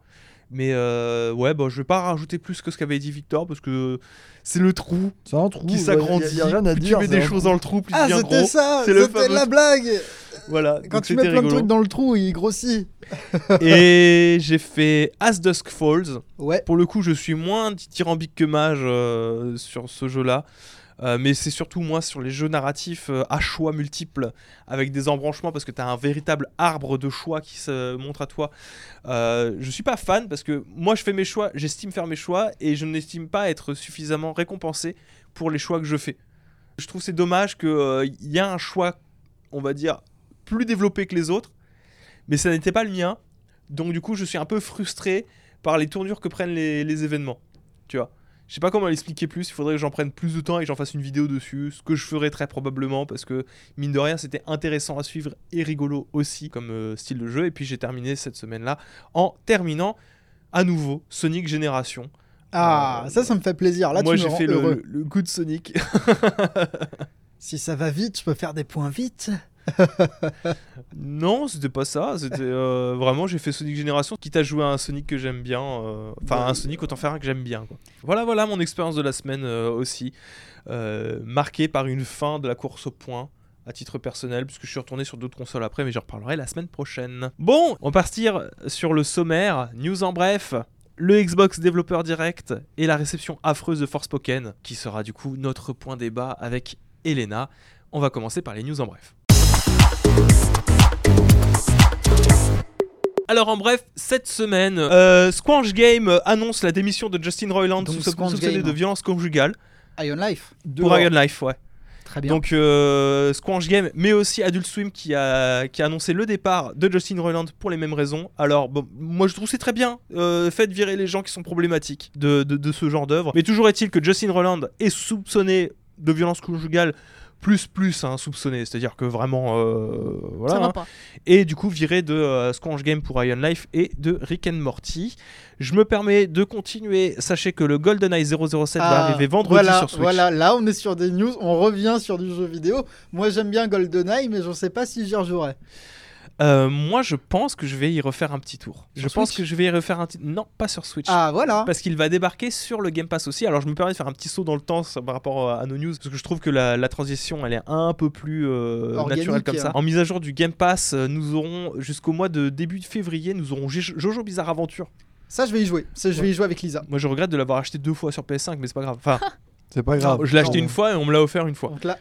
Mais euh, ouais, bon, je vais pas rajouter plus que ce qu'avait dit Victor parce que c'est le trou un trou. qui ouais, s'agrandit. Plus dire. tu mets des un choses trou. dans le trou, plus il Ah, devient c'était gros. ça C'est fameux la blague Voilà. Quand tu mets plein de rigolo. trucs dans le trou, il grossit. Et j'ai fait As Dusk Falls. Ouais. Pour le coup, je suis moins dithyrambique que mage euh, sur ce jeu-là. Euh, mais c'est surtout moi sur les jeux narratifs euh, à choix multiples avec des embranchements parce que tu as un véritable arbre de choix qui se montre à toi. Euh, je suis pas fan parce que moi je fais mes choix, j'estime faire mes choix et je n'estime pas être suffisamment récompensé pour les choix que je fais. Je trouve c'est dommage qu'il y a un choix, on va dire, plus développé que les autres, mais ça n'était pas le mien. Donc du coup, je suis un peu frustré par les tournures que prennent les, les événements. Tu vois. Je sais pas comment l'expliquer plus, il faudrait que j'en prenne plus de temps et que j'en fasse une vidéo dessus, ce que je ferai très probablement parce que mine de rien c'était intéressant à suivre et rigolo aussi comme euh, style de jeu et puis j'ai terminé cette semaine là en terminant à nouveau Sonic Génération. Ah, Euh, ça, ça me fait plaisir. Là, Moi j'ai fait le, le, le coup de Sonic. Si ça va vite, je peux faire des points vite. non, c'était pas ça, c'était euh, vraiment j'ai fait Sonic Génération quitte à jouer à un Sonic que j'aime bien, euh, enfin un Sonic autant faire un que j'aime bien. Voilà, voilà mon expérience de la semaine euh, aussi, marquée par une fin de la course au point à titre personnel, puisque je suis retourné sur d'autres consoles après, mais j'en reparlerai la semaine prochaine. Bon, on va partir sur le sommaire, news en bref. Le Xbox Developer Direct et la réception affreuse de Forspoken, qui sera du coup notre point débat avec Elena. On va commencer par les news en bref. Alors en bref, cette semaine, euh, Squanch Game annonce la démission de Justin Roiland Donc sous soupçonné de violence conjugale Ion Life. pour. Iron Life, ouais. Très bien. Donc euh, Squanch Game, mais aussi Adult Swim qui a, qui a annoncé le départ de Justin Roiland pour les mêmes raisons. Alors bon, moi je trouve que c'est très bien. Euh, faites virer les gens qui sont problématiques de, de- de ce genre d'œuvre. Mais toujours est-il que Justin Roiland est soupçonné de violence conjugale plus plus hein, soupçonné, c'est-à-dire que vraiment euh, voilà. ça hein. va pas. et du coup viré de euh, Squanch Game pour Iron Life et de Rick and Morty. Je me permets de continuer. Sachez que le GoldenEye 007 va Ah, arriver vendredi voilà, sur Switch. Voilà, là on est sur des news, on revient sur du jeu vidéo. Moi j'aime bien GoldenEye, mais je sais pas si j'y rejouerai. Euh, moi, je pense que je vais y refaire un petit tour. Sur je pense que je vais y refaire un petit. Non, pas sur Switch. Ah voilà. Parce qu'il va débarquer sur le Game Pass aussi. Alors, je me permets de faire un petit saut dans le temps par rapport à nos news. Parce que je trouve que la, la transition, elle est un peu plus euh, Organique, naturelle comme ça. hein. En mise à jour du Game Pass, euh, nous aurons, jusqu'au mois de début de février, nous aurons Jo- Jojo Bizarre Adventure. Ça je vais y jouer. Ça, je vais y jouer avec Lisa. Moi, je regrette de l'avoir acheté deux fois sur PS5, mais c'est pas grave. Enfin, C'est pas grave. je l'ai acheté non. une fois et on me l'a offert une fois. Donc là.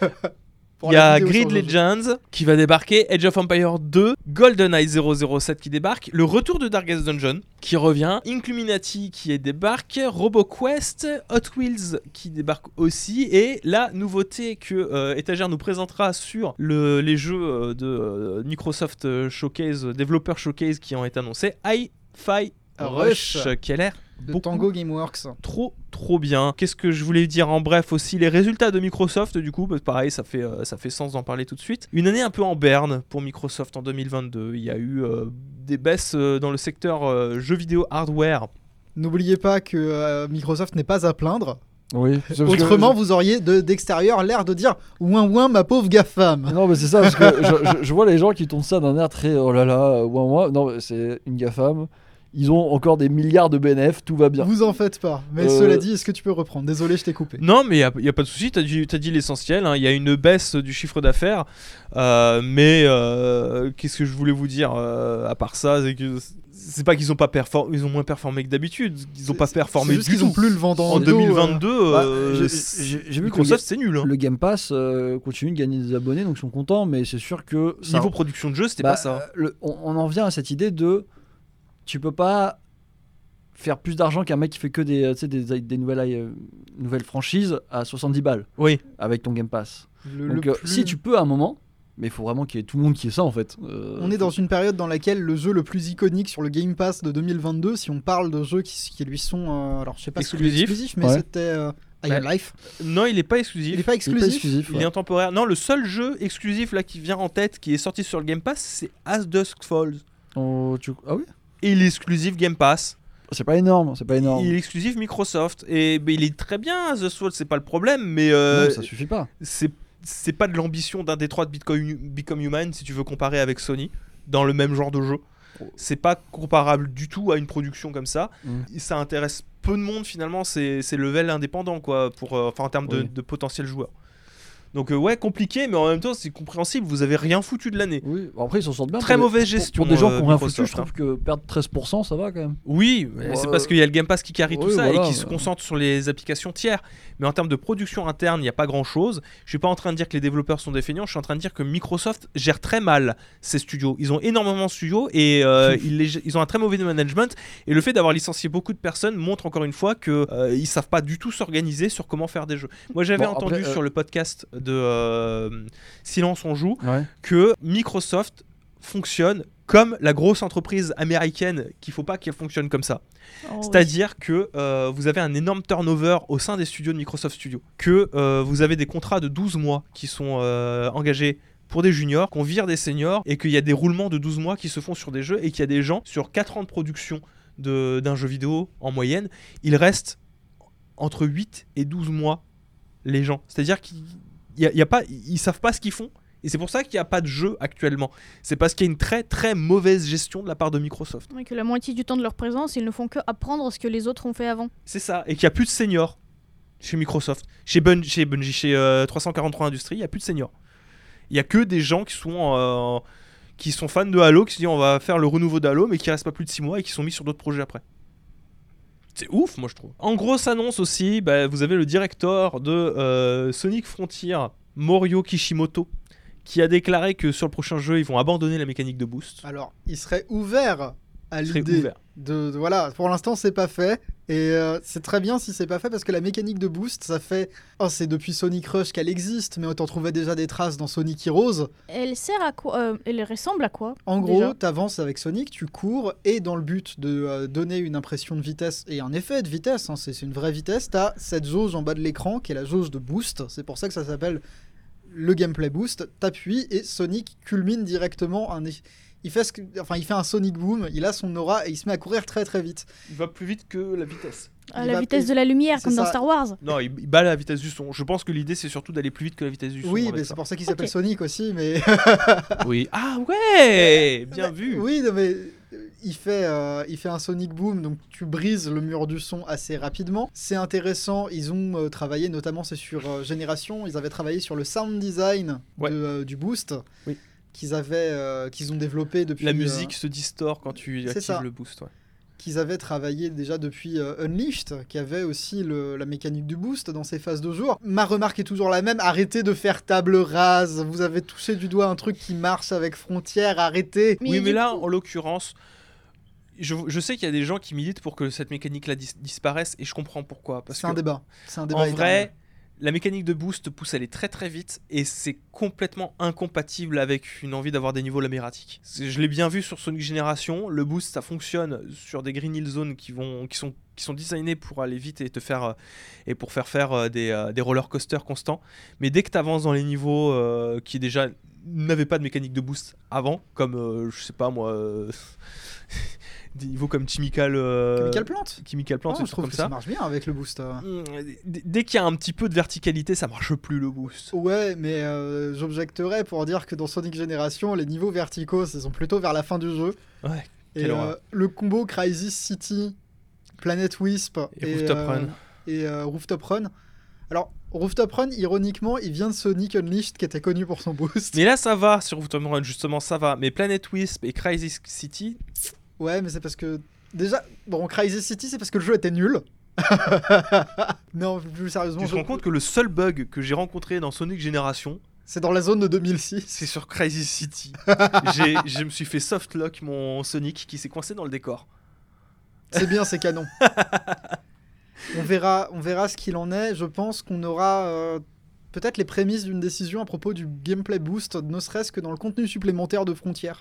Il y a Grid. Legends qui va débarquer, Age of Empire 2, GoldenEye 007 qui débarque, le retour de Darkest Dungeon qui revient, Incluminati qui est débarque, RoboQuest, Hot Wheels qui débarque aussi, et la nouveauté que euh, Étagère nous présentera sur le- les jeux euh, de euh, Microsoft euh, Showcase, Developer Showcase qui ont été annoncés, Hi-Fi Rush, Rush. qui a l'air de beaucoup Tango Gameworks. trop trop bien. Qu'est-ce que je voulais dire en bref aussi les résultats de Microsoft du coup parce que pareil ça fait euh, ça fait sens d'en parler tout de suite. Une année un peu en berne pour Microsoft en 2022. Il y a eu euh, des baisses euh, dans le secteur euh, jeux vidéo hardware. N'oubliez pas que euh, Microsoft n'est pas à plaindre. Oui. que Autrement, je- vous auriez de- d'extérieur l'air de dire ouin ouin ma pauvre GAFAM. Non, mais c'est ça, parce que je, je- je vois les gens qui tournent ça d'un air très oh là là, ouin ouin. Non, mais c'est une GAFAM. Ils ont encore des milliards de BNF, tout va bien. Vous en faites pas. Mais Euh, cela dit, est-ce que tu peux reprendre? Désolé, je t'ai coupé. Non mais il n'y a, pas de souci, t'as dit, t'as dit l'essentiel, hein. il y a une baisse du chiffre d'affaires, Euh, mais euh, qu'est-ce que je voulais vous dire euh, à part ça, c'est que c'est pas qu'ils ont pas performé, ils ont moins performé que d'habitude, ils ont pas performé juste du qu'ils ont tout. plus le vent dans En le dos, euh. 2022, Bah, j'ai- vu que Microsoft c'est nul. hein. le Game Pass euh, continue de gagner des abonnés, donc ils sont contents, mais c'est sûr que. ça- Niveau production de jeu, c'était Bah, pas ça. le- on, on en vient à cette idée de. Tu peux pas faire plus d'argent qu'un mec qui fait que des, euh, tu sais, des, des nouvelles, euh, nouvelles franchises à 70 balles Oui. avec ton Game Pass. Le- Donc, le euh, plus- si tu peux à un moment, mais il faut vraiment qu'il y ait tout le monde qui ait ça en fait. Euh, On est dans une période dans laquelle le jeu le plus iconique sur le Game Pass de 2022, si on parle de jeux qui, qui lui sont, euh, alors je sais pas si exclusif, mais Ouais. c'était euh, Iron Bah, Life. Non, il est pas exclusif. Il est pas il est exclusif. pas exclusif. Il ouais. est intemporaire. Non, le seul jeu exclusif là qui vient en tête, qui est sorti sur le Game Pass, c'est As Dusk Falls. Oh, tu- Ah oui? Et il est exclusif Game Pass. C'est pas énorme, c'est pas énorme. Il est exclusif Microsoft. Et ben, il est très bien, Dusk Falls, c'est pas le problème, mais euh, Non, ça suffit pas. c'est c'est pas de l'ambition d'un Détroit de Bitcoin, Become Human si tu veux comparer avec Sony dans le même genre de jeu. C'est pas comparable du tout à une production comme ça. Mm. Ça intéresse peu de monde finalement, c'est level indépendant quoi, pour, euh, enfin, en termes de, de potentiels joueurs. Donc euh, ouais, compliqué, mais en même temps c'est compréhensible, vous avez rien foutu de l'année. Oui, après ils s'en sortent bien. Très pour des- mauvaise gestion, Pour, des gens euh, qui ont rien foutu, Microsoft, je trouve que perdre 13%, ça va quand même. Oui, mais c'est parce qu'il y a le Game Pass qui carry tout ça et qui se concentre sur les applications tiers. Mais en termes de production interne, il n'y a pas grand chose. Je suis pas en train de dire que les développeurs sont défaignants, je suis en train de dire que Microsoft gère très mal ses studios. Ils ont énormément de studios et euh, ils, les- ils ont un très mauvais management. Et le fait d'avoir licencié beaucoup de personnes montre encore une fois que euh, ils savent pas du tout s'organiser sur comment faire des jeux. Moi j'avais Bon, entendu après, euh, sur le podcast de euh, Silence on joue Ouais. que Microsoft fonctionne comme la grosse entreprise américaine qu'il faut pas qu'elle fonctionne comme ça. Oh, oui. C'est-à-dire que euh, vous avez un énorme turnover au sein des studios de Microsoft Studios, que euh, vous avez des contrats de 12 mois qui sont euh, engagés pour des juniors, qu'on vire des seniors, et qu'il y a des roulements de 12 mois qui se font sur des jeux, et qu'il y a des gens, sur 4 ans de production de- d'un jeu vidéo en moyenne, ils restent entre 8 et 12 mois, les gens. C'est-à-dire qu'ils y a- y a pas, ils savent pas ce qu'ils font, et c'est pour ça qu'il n'y a pas de jeu actuellement. C'est parce qu'il y a une très très mauvaise gestion de la part de Microsoft. Ouais, que la moitié du temps de leur présence, ils ne font que apprendre ce que les autres ont fait avant. C'est ça, et qu'il n'y a plus de seniors chez Microsoft. Chez, Bun chez Bungie, chez euh, 343 Industries, il n'y a plus de seniors. Il n'y a que des gens qui sont, euh, qui sont fans de Halo, qui se disent on va faire le renouveau d'Halo, mais qui restent pas plus de 6 mois et qui sont mis sur d'autres projets après. C'est ouf, moi je trouve. En grosse annonce aussi, bah, vous avez le directeur de euh, Sonic Frontier, Morio Kishimoto, qui a déclaré que sur le prochain jeu, ils vont abandonner la mécanique de boost. Alors, il serait ouvert à l'idée de- voilà. Pour l'instant, c'est pas fait Et euh, c'est très bien si c'est pas fait parce que la mécanique de boost, ça fait. Oh, c'est depuis Sonic Rush qu'elle existe, mais on t'en trouvait déjà des traces dans Sonic Heroes. Elle sert à quoi euh, Elle ressemble à quoi En gros, t'avances avec Sonic, tu cours, et dans le but de euh, donner une impression de vitesse et un effet de vitesse, hein, c'est une vraie vitesse, t'as cette jauge en bas de l'écran qui est la jauge de boost. C'est pour ça que ça s'appelle le gameplay boost. T'appuies et Sonic culmine directement un. eff- Il fait, ce que- enfin, il fait un Sonic Boom, il a son aura et il se met à courir très très vite. Il va plus vite que la vitesse. La vitesse de la lumière, comme dans. Star Wars. Non, il, bat la vitesse du son. Je pense que l'idée c'est surtout d'aller plus vite que la vitesse du son. Oui, mais c'est pour ça qu'il s'appelle. Sonic aussi, mais. Oui. Ah ouais, bien Bah, vu. Oui, non, mais il fait, euh, il fait un Sonic Boom, donc tu brises le mur du son assez rapidement. C'est intéressant, ils ont euh, travaillé, notamment c'est sur euh, Génération, ils avaient travaillé sur le sound design Ouais. de, euh, du Boost. Oui. Qu'ils avaient, euh, qu'ils ont développé depuis. La euh, musique se distord quand tu actives ça. le boost. ouais. qu'ils avaient travaillé déjà depuis euh, Unleashed, qui avait aussi le- la mécanique du boost dans ses phases de jour. Ma remarque est toujours la même, arrêtez de faire table rase, vous avez touché du doigt un truc qui marche avec Frontière, arrêtez. Mais oui, mais là, coup- en l'occurrence, je, je sais qu'il y a des gens qui militent pour que cette mécanique-là dis- disparaisse et je comprends pourquoi. C'est un débat. C'est un débat en éternel. vrai, la mécanique de boost pousse à aller très très vite et c'est complètement incompatible avec une envie d'avoir des niveaux lamératiques. Je l'ai bien vu sur Sonic Generation, le boost ça fonctionne sur des Green Hill Zones qui, sont, qui designés pour aller vite et te faire euh, pour faire faire euh, des, euh, des roller coasters constants. Mais dès que tu avances dans les niveaux qui déjà n'avaient pas de mécanique de boost avant, comme je sais pas moi, des niveaux comme Chemical, euh, Chemical Plant Chemical Plant, Oh, je trouve comme que ça. ça marche bien avec le boost. euh. Mm, d- Dès qu'il y a un petit peu de verticalité, ça marche plus le boost. Ouais, mais euh, j'objecterais pour dire que dans Sonic Generation, les niveaux verticaux, ils sont plutôt vers la fin du jeu. Ouais. Et euh, le combo Crisis City, Planet Wisp Et Rooftop euh, Run. et euh, Rooftop Run. Alors, Rooftop Run, ironiquement, il vient de Sonic Unleashed qui était connu pour son boost. Mais là, ça va sur Rooftop Run, justement, ça va. Mais Planet Wisp et Crisis City, Ouais, mais c'est parce que. Déjà, bon, Crisis City, c'est parce que le jeu était nul. non, plus sérieusement, tu te je- rends compte que le seul bug que j'ai rencontré dans Sonic Generation, c'est dans la zone de 2006. c'est sur Crisis City. J'ai- je me suis fait softlock mon Sonic qui s'est coincé dans le décor. C'est bien, c'est canon. on, verra, on verra ce qu'il en est. Je pense qu'on aura euh, peut-être les prémices d'une décision à propos du gameplay boost, ne serait-ce que dans le contenu supplémentaire de Frontier.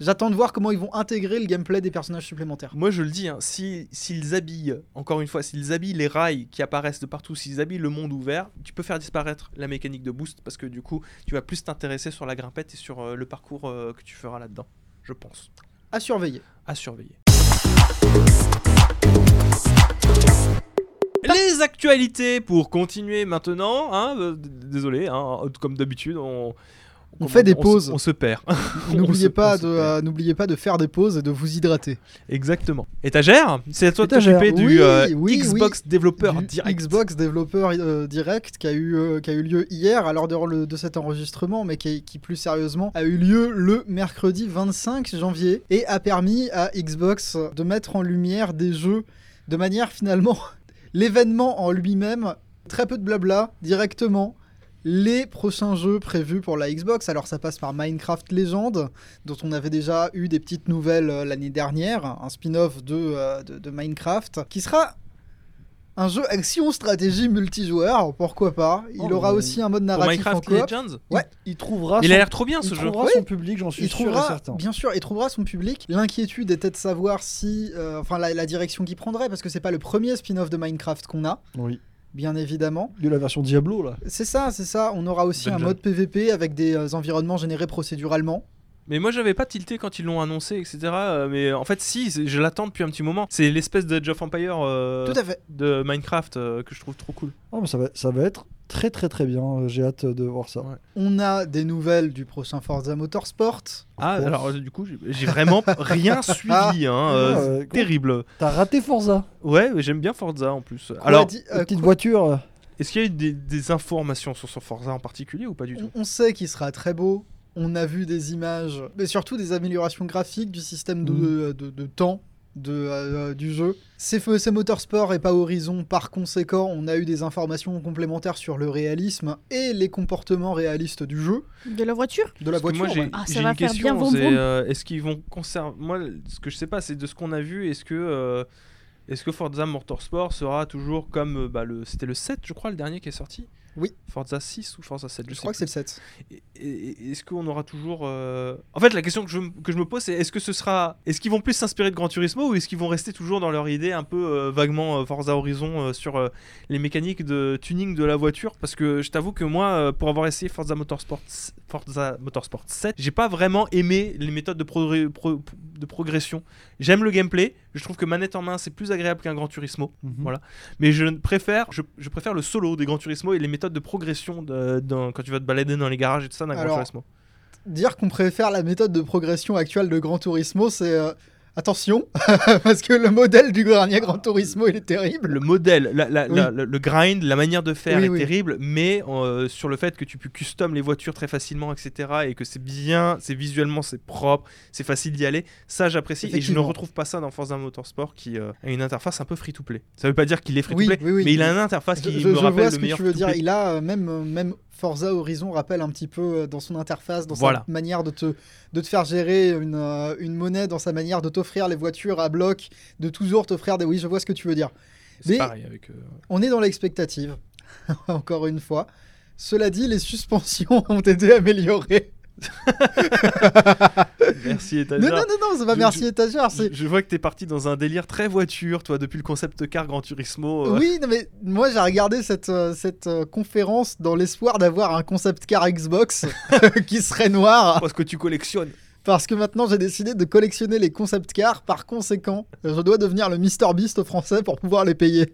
J'attends de voir comment ils vont intégrer le gameplay des personnages supplémentaires. Moi, je le dis, hein, si- s'ils habillent, encore une fois, s'ils habillent les rails qui apparaissent de partout, s'ils habillent le monde ouvert, tu peux faire disparaître la mécanique de boost parce que du coup, tu vas plus t'intéresser sur la grimpette et sur euh, le parcours euh, que tu feras là-dedans, je pense. À surveiller. à surveiller. Les actualités pour continuer maintenant. hein, euh, désolé, hein, comme d'habitude, on, On fait des se- pauses. On, se perd. N'oubliez pas, de, perd. euh, n'oubliez pas de faire des pauses et de vous hydrater. Exactement. Étagère C'est à toi de t'occuper du oui, euh, oui, Xbox développeur Du direct. Xbox Developer euh, Direct qui a, eu, euh, qui a eu lieu hier à l'heure de, cet enregistrement, mais qui, qui plus sérieusement a eu lieu le mercredi 25 janvier et a permis à Xbox de mettre en lumière des jeux de manière finalement l'événement en lui-même, très peu de blabla, directement. Les prochains jeux prévus pour la Xbox, alors ça passe par Minecraft Legends, dont on avait déjà eu des petites nouvelles euh, l'année dernière, un spin-off de, euh, de, de Minecraft, qui sera un jeu action-stratégie multijoueur, pourquoi pas. Il Oh, aura aussi un mode Pour narratif en Minecraft coop. Legends Ouais. Il, il trouvera Il son, a l'air trop bien il ce jeu. trouvera Oui. son public, j'en suis Il sûr et trouvera, certain. bien sûr, il trouvera son public. L'inquiétude était de savoir si, euh, enfin, la, la direction qu'il prendrait, parce que c'est pas le premier spin-off de Minecraft qu'on a, Oui. bien évidemment. De la version Diablo, là. C'est ça, c'est ça. On aura aussi un mode PVP avec des euh, environnements générés procéduralement. Mais moi j'avais pas tilté quand ils l'ont annoncé, etc. euh, Mais en fait, si, je l'attends depuis un petit moment. C'est l'espèce de Age of Empire euh, Tout à fait. de Minecraft euh, que je trouve trop cool. Oh, mais ça, va, ça va être très très très bien. J'ai hâte de voir ça. Ouais. On a des nouvelles du prochain Forza Motorsport. Ah, course. alors du coup, j'ai- vraiment rien suivi. Hein, euh, Ah, ouais, terrible. T'as raté Forza. Ouais, j'aime bien Forza en plus. Quoi Alors, dit- euh, petite quoi- voiture. est-ce qu'il y a eu des, des informations sur ce Forza en particulier ou pas du tout? on, on sait qu'il sera très beau. On a vu des images, mais surtout des améliorations graphiques du système de, Mm. de- de temps de, euh, du jeu. C'est Motorsport et pas Horizon. Par conséquent, on a eu des informations complémentaires sur le réalisme et les comportements réalistes du jeu, De la voiture de la Parce voiture. moi ouais. Ah, ça va une faire question, bien euh, est-ce qu'ils vont conserver Moi, ce que je sais pas, c'est de ce qu'on a vu, est-ce que euh, Est-ce que Forza Motorsport sera toujours comme euh, bah, le c'était le 7 je crois le dernier qui est sorti? Oui. Forza 6 ou Forza 7 Je crois que c'est le 7. Et- et- Est-ce qu'on aura toujours. euh, En fait, la question que je, que je me pose, c'est est-ce que ce sera. Est-ce qu'ils vont plus s'inspirer de Gran Turismo ou est-ce qu'ils vont rester toujours dans leur idée un peu euh, vaguement euh, Forza Horizon sur les mécaniques de tuning de la voiture? Parce que je t'avoue que moi, pour avoir essayé Forza Motorsport, Forza Motorsport 7, j'ai pas vraiment aimé les méthodes de, pro- de progression. J'aime le gameplay, je trouve que manette en main c'est plus agréable qu'un Gran Turismo. Mhm. Voilà. Mais je préfère, je, je préfère le solo des Gran Turismo et les méthodes de progression de- dans- quand tu vas te balader dans les garages et tout ça d'un Gran Turismo. Dire qu'on préfère la méthode de progression actuelle de Gran Turismo, c'est. euh, Attention, parce que le modèle du dernier Gran Turismo, il est terrible. Le modèle, la- la- Oui. la- le, le grind, la manière de faire Oui, est oui. terrible, mais euh, sur le fait que tu peux custom les voitures très facilement, etc., et que c'est bien, c'est visuellement, c'est propre, c'est facile d'y aller, ça j'apprécie. Et je ne retrouve pas ça dans Forza Motorsport qui euh, a une interface un peu free-to-play. Ça veut pas dire qu'il est free-to-play, mais il a une interface qui je- me je rappelle vois le ce que meilleur tu veux dire. Il a même, euh, même Forza Horizon rappelle un petit peu euh, dans son interface, dans Voilà. sa manière de te, de te faire gérer une, euh, une monnaie, dans sa manière de t'offrir les voitures à bloc, de toujours t'offrir des. Oui, je vois ce que tu veux dire. C'est Mais- pareil avec. euh, On est dans l'expectative, encore une fois. Cela dit, les suspensions ont été améliorées. Merci Non, étagère. non, non, non, c'est pas Je- merci je- étagère. Je, vois que t'es parti dans un délire très voiture, toi, depuis le concept car Gran Turismo. euh. Oui, non, mais moi j'ai regardé cette, euh, cette euh, conférence dans l'espoir d'avoir un concept car Xbox qui serait noir. Parce que tu collectionnes. Parce que maintenant j'ai décidé de collectionner les concept cars. Par conséquent, je dois devenir le Mr Beast français pour pouvoir les payer.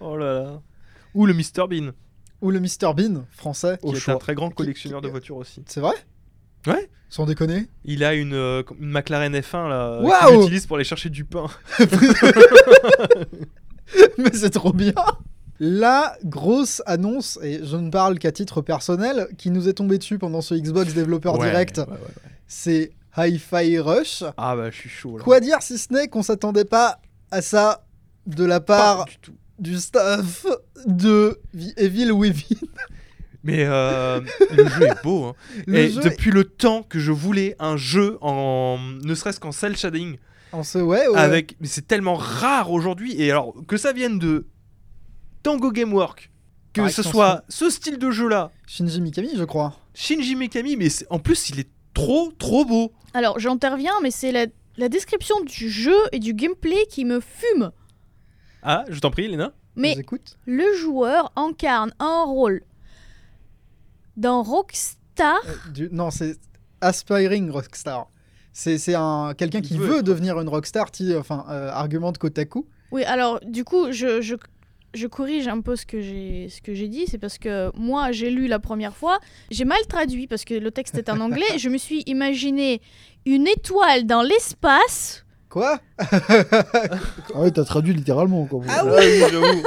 Oh là là. Ou le Mr Bean, Ou le Mr Bean français. qui Au est choix. un très grand Qui- collectionneur qui- de voitures aussi. C'est vrai? Ouais. Sans déconner. Il a une, euh, une McLaren F1 là, Waouh qu'il utilise pour aller chercher du pain. Mais c'est trop bien La grosse annonce, et je ne parle qu'à titre personnel, qui nous est tombée dessus pendant ce Xbox Developer Ouais, Direct, ouais, ouais, ouais. c'est Hi-Fi Rush. Ah bah je suis chaud là. Quoi dire si ce n'est qu'on s'attendait pas à ça de la Pas part du du staff de Vi- Evil Within. Mais euh, le jeu est beau. hein. Le Et jeu depuis le temps que je voulais un jeu en ne serait-ce qu'en cel shading On se ouais, ouais. avec mais c'est tellement rare aujourd'hui et alors que ça vienne de Tango Gamework que Par ce extension. soit ce style de jeu là Shinji Mikami, je crois. Shinji Mikami mais en plus il est trop trop beau Alors j'interviens, mais c'est la, la description du jeu et du gameplay qui me fume. ah je t'en prie Léna Mais le joueur incarne un rôle dans Rockstar. Euh, du- Non, c'est Aspiring Rockstar. C'est c'est un quelqu'un qui veut devenir une rockstar, qui, enfin, euh, argumente Kotaku. Oui, alors du coup, je, je, je corrige un peu ce que j'ai ce que j'ai dit. C'est parce que moi, j'ai lu la première fois, j'ai mal traduit parce que le texte est en anglais. je me suis imaginé une étoile dans l'espace. Quoi Ah ouais, t'as traduit littéralement. Quoi. Ah oui j'avoue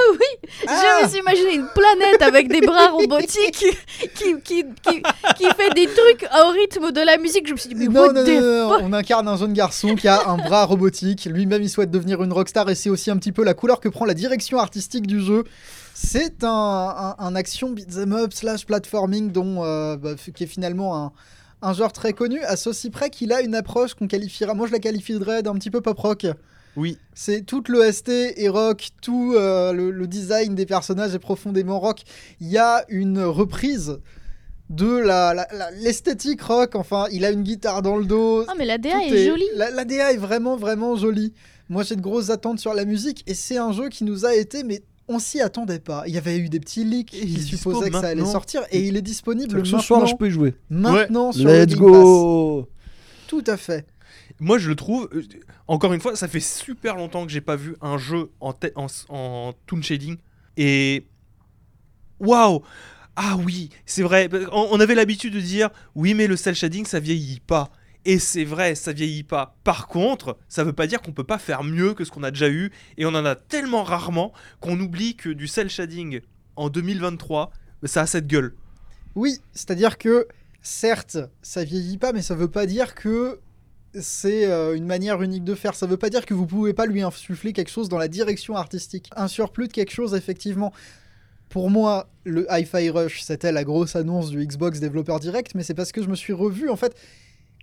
Ah Je me suis imaginé une planète avec des bras robotiques qui, qui, qui, qui fait des trucs au rythme de la musique. Je me suis dit, mais non, what non, the non, fuck on incarne un jeune garçon qui a un bras robotique. Lui-même, il souhaite devenir une rockstar et c'est aussi un petit peu la couleur que prend la direction artistique du jeu. C'est un, un, un action beat'em up slash platforming dont, euh, bah, qui est finalement un, un genre très connu, à ceci près qu'il a une approche qu'on qualifiera, moi je la qualifierais d'un petit peu pop rock. oui C'est tout l'OST et rock, tout euh, le, le design des personnages est profondément rock. Il y a une reprise de la- la- la- l'esthétique rock. Enfin, il a une guitare dans le dos. Ah, mais la DA Tout est, jolie. La, la DA est vraiment, vraiment jolie. Moi, j'ai de grosses attentes sur la musique et c'est un jeu qui nous a été, mais on s'y attendait pas. Il y avait eu des petits leaks Et il qui supposaient que ça allait sortir et il est disponible Ce maintenant. soir, là, je peux y jouer. Maintenant sur Let's le Game Pass. go Tout à fait. Moi, je le trouve. euh, encore une fois, ça fait super longtemps que j'ai pas vu un jeu en, en, en toon shading. Et. Waouh! Ah oui, c'est vrai. On, on avait l'habitude de dire oui, mais le cel shading, ça vieillit pas. Et c'est vrai, ça vieillit pas. Par contre, ça veut pas dire qu'on peut pas faire mieux que ce qu'on a déjà eu. Et on en a tellement rarement qu'on oublie que du cel shading en 2023, bah, ça a cette gueule. Oui, c'est-à-dire que certes, ça vieillit pas, mais ça veut pas dire que c'est euh, une manière unique de faire. Ça veut pas dire que vous pouvez pas lui insuffler quelque chose dans la direction artistique. Un surplus de quelque chose, effectivement. Pour moi, le Hi-Fi Rush, c'était la grosse annonce du Xbox Developer Direct, mais c'est parce que je me suis revu, en fait.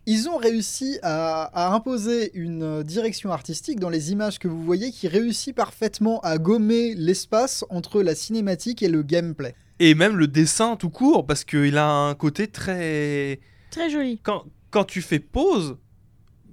Ils ont réussi à, à imposer une direction artistique dans les images que vous voyez qui réussit parfaitement à gommer l'espace entre la cinématique et le gameplay. Et même le dessin tout court, parce qu'il a un côté très. Très joli. Quand, quand tu fais pause,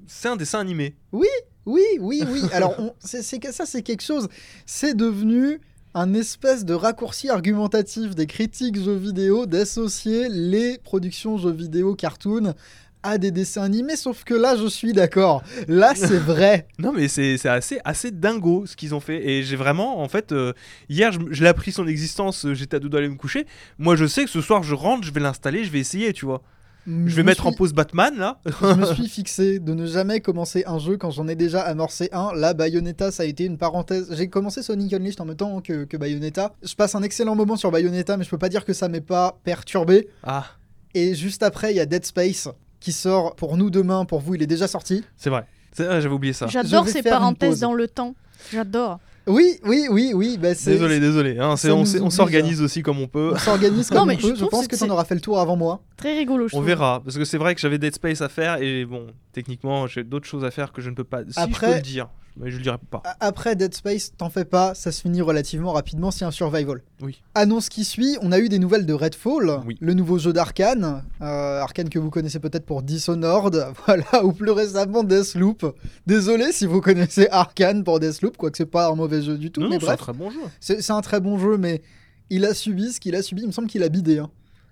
c'est un dessin animé. Oui, oui, oui. Alors, on- c'est que ça, c'est quelque chose. C'est devenu un espèce de raccourci argumentatif des critiques jeux vidéo d'associer les productions jeux vidéo cartoon à des dessins animés, sauf que là, je suis d'accord. Là, c'est vrai. Non, mais c'est assez, assez dingo ce qu'ils ont fait. Et j'ai vraiment, en fait, euh, hier, je, je l'ai appris son existence, euh, j'étais à deux doigts d'aller me coucher. Moi, je sais que ce soir, je rentre, je vais l'installer, je vais essayer, tu vois. Je vais me mettre en pause Batman, là. je me suis fixé de ne jamais commencer un jeu quand j'en ai déjà amorcé un. Là, Bayonetta, ça a été une parenthèse. J'ai commencé Sonic Unleashed en même temps que, que Bayonetta. Je passe un excellent moment sur Bayonetta, mais je peux pas dire que ça m'ait pas perturbé. Ah, Et juste après, il y a Dead Space qui sort pour nous demain. Pour vous, il est déjà sorti. c'est vrai. C'est vrai, J'avais oublié ça. J'adore ces parenthèses dans le temps. J'adore. Oui, oui, oui, oui. Bah, c'est- Désolé, désolé. hein, on s'organise aussi comme on peut. On s'organise Non, comme mais on je peut. Je pense que tu en auras fait le tour avant moi. Très rigolo, je On trouve. verra, parce que c'est vrai que j'avais Dead Space à faire et bon, techniquement, j'ai d'autres choses à faire que je ne peux pas. Si je Après- peux le dire, mais je le dirai pas. Après Dead Space, t'en fais pas, ça se finit relativement rapidement, c'est un survival. Oui. Annonce qui suit, on a eu des nouvelles de Redfall, Oui. le nouveau jeu d'Arkane, euh, Arkane que vous connaissez peut-être pour Dishonored, voilà, ou plus récemment Deathloop. Désolé si vous connaissez Arkane pour Deathloop, quoique c'est pas un mauvais jeu du tout, Non, mais non, c'est un très bon jeu. c'est un très bon jeu, mais il a subi ce qu'il a subi, il me semble qu'il a bidé. hein.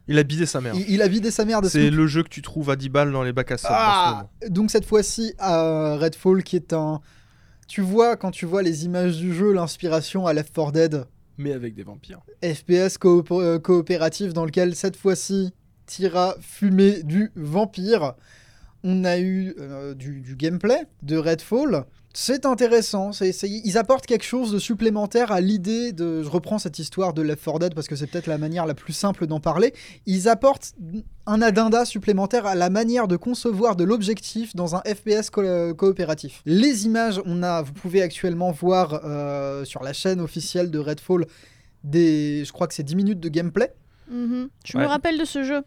Il a bidé sa mère. Il, il a bidé sa mère C'est le jeu que tu trouves à 10 balles dans les bacs à sable. ce Ah. Donc cette fois-ci, euh, Redfall qui est un... Tu vois, quand tu vois les images du jeu, l'inspiration à Left 4 Dead, Mais avec des vampires. FPS euh, coopératif dans lequel cette fois-ci tira fumer du vampire. On a eu euh, du, du gameplay de Redfall. C'est intéressant, ils apportent quelque chose de supplémentaire à l'idée de... Je reprends cette histoire de Left 4 Dead parce que c'est peut-être la manière la plus simple d'en parler. Ils apportent un addenda supplémentaire à la manière de concevoir de l'objectif dans un FPS co- coopératif. Les images, on a, vous pouvez actuellement voir euh, sur la chaîne officielle de Redfall des, je crois que c'est 10 minutes de gameplay. Mhm. Je Ouais. me rappelle de ce jeu?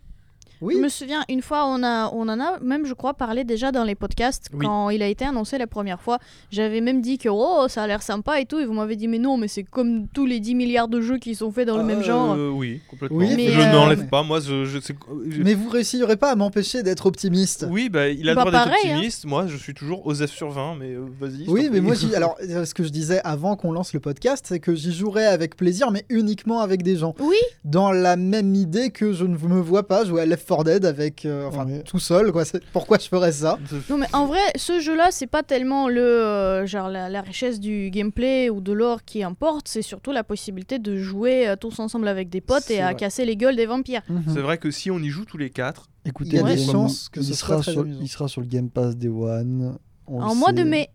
Oui. Je me souviens, une fois, on, a, on en a même, je crois, parlé déjà dans les podcasts Oui. quand il a été annoncé la première fois. J'avais même dit que oh, ça a l'air sympa et tout. Et vous m'avez dit, mais non, mais c'est comme tous les 10 milliards de jeux qui sont faits dans le même Euh, genre. Oui, complètement. Oui, Mais, je euh, n'enlève pas, moi, je, je, c'est- je- Mais vous réussirez pas à m'empêcher d'être optimiste. Oui, bah, il a le Bah, droit d'être hein. optimiste. Moi, je suis toujours aux F sur 20, mais euh, vas-y. Oui, mais moi, j'y- alors, euh, ce que je disais avant qu'on lance le podcast, c'est que j'y jouerais avec plaisir, mais uniquement avec des gens. Oui, Dans la même idée que je ne me vois pas jouer à Left 4 Dead avec, euh, enfin, Ouais. tout seul, quoi. Pourquoi je ferais ça? Non mais en vrai, ce jeu-là, c'est pas tellement le euh, genre la, la richesse du gameplay ou de l'or qui importe, c'est surtout la possibilité de jouer euh, tous ensemble avec des potes et à casser les gueules des vampires. C'est vrai que si on y joue tous les quatre, Écoutez, Il y a des chances que il ce sera sur, amusant. il sera sur le Game Pass Day One. on en mois de mai.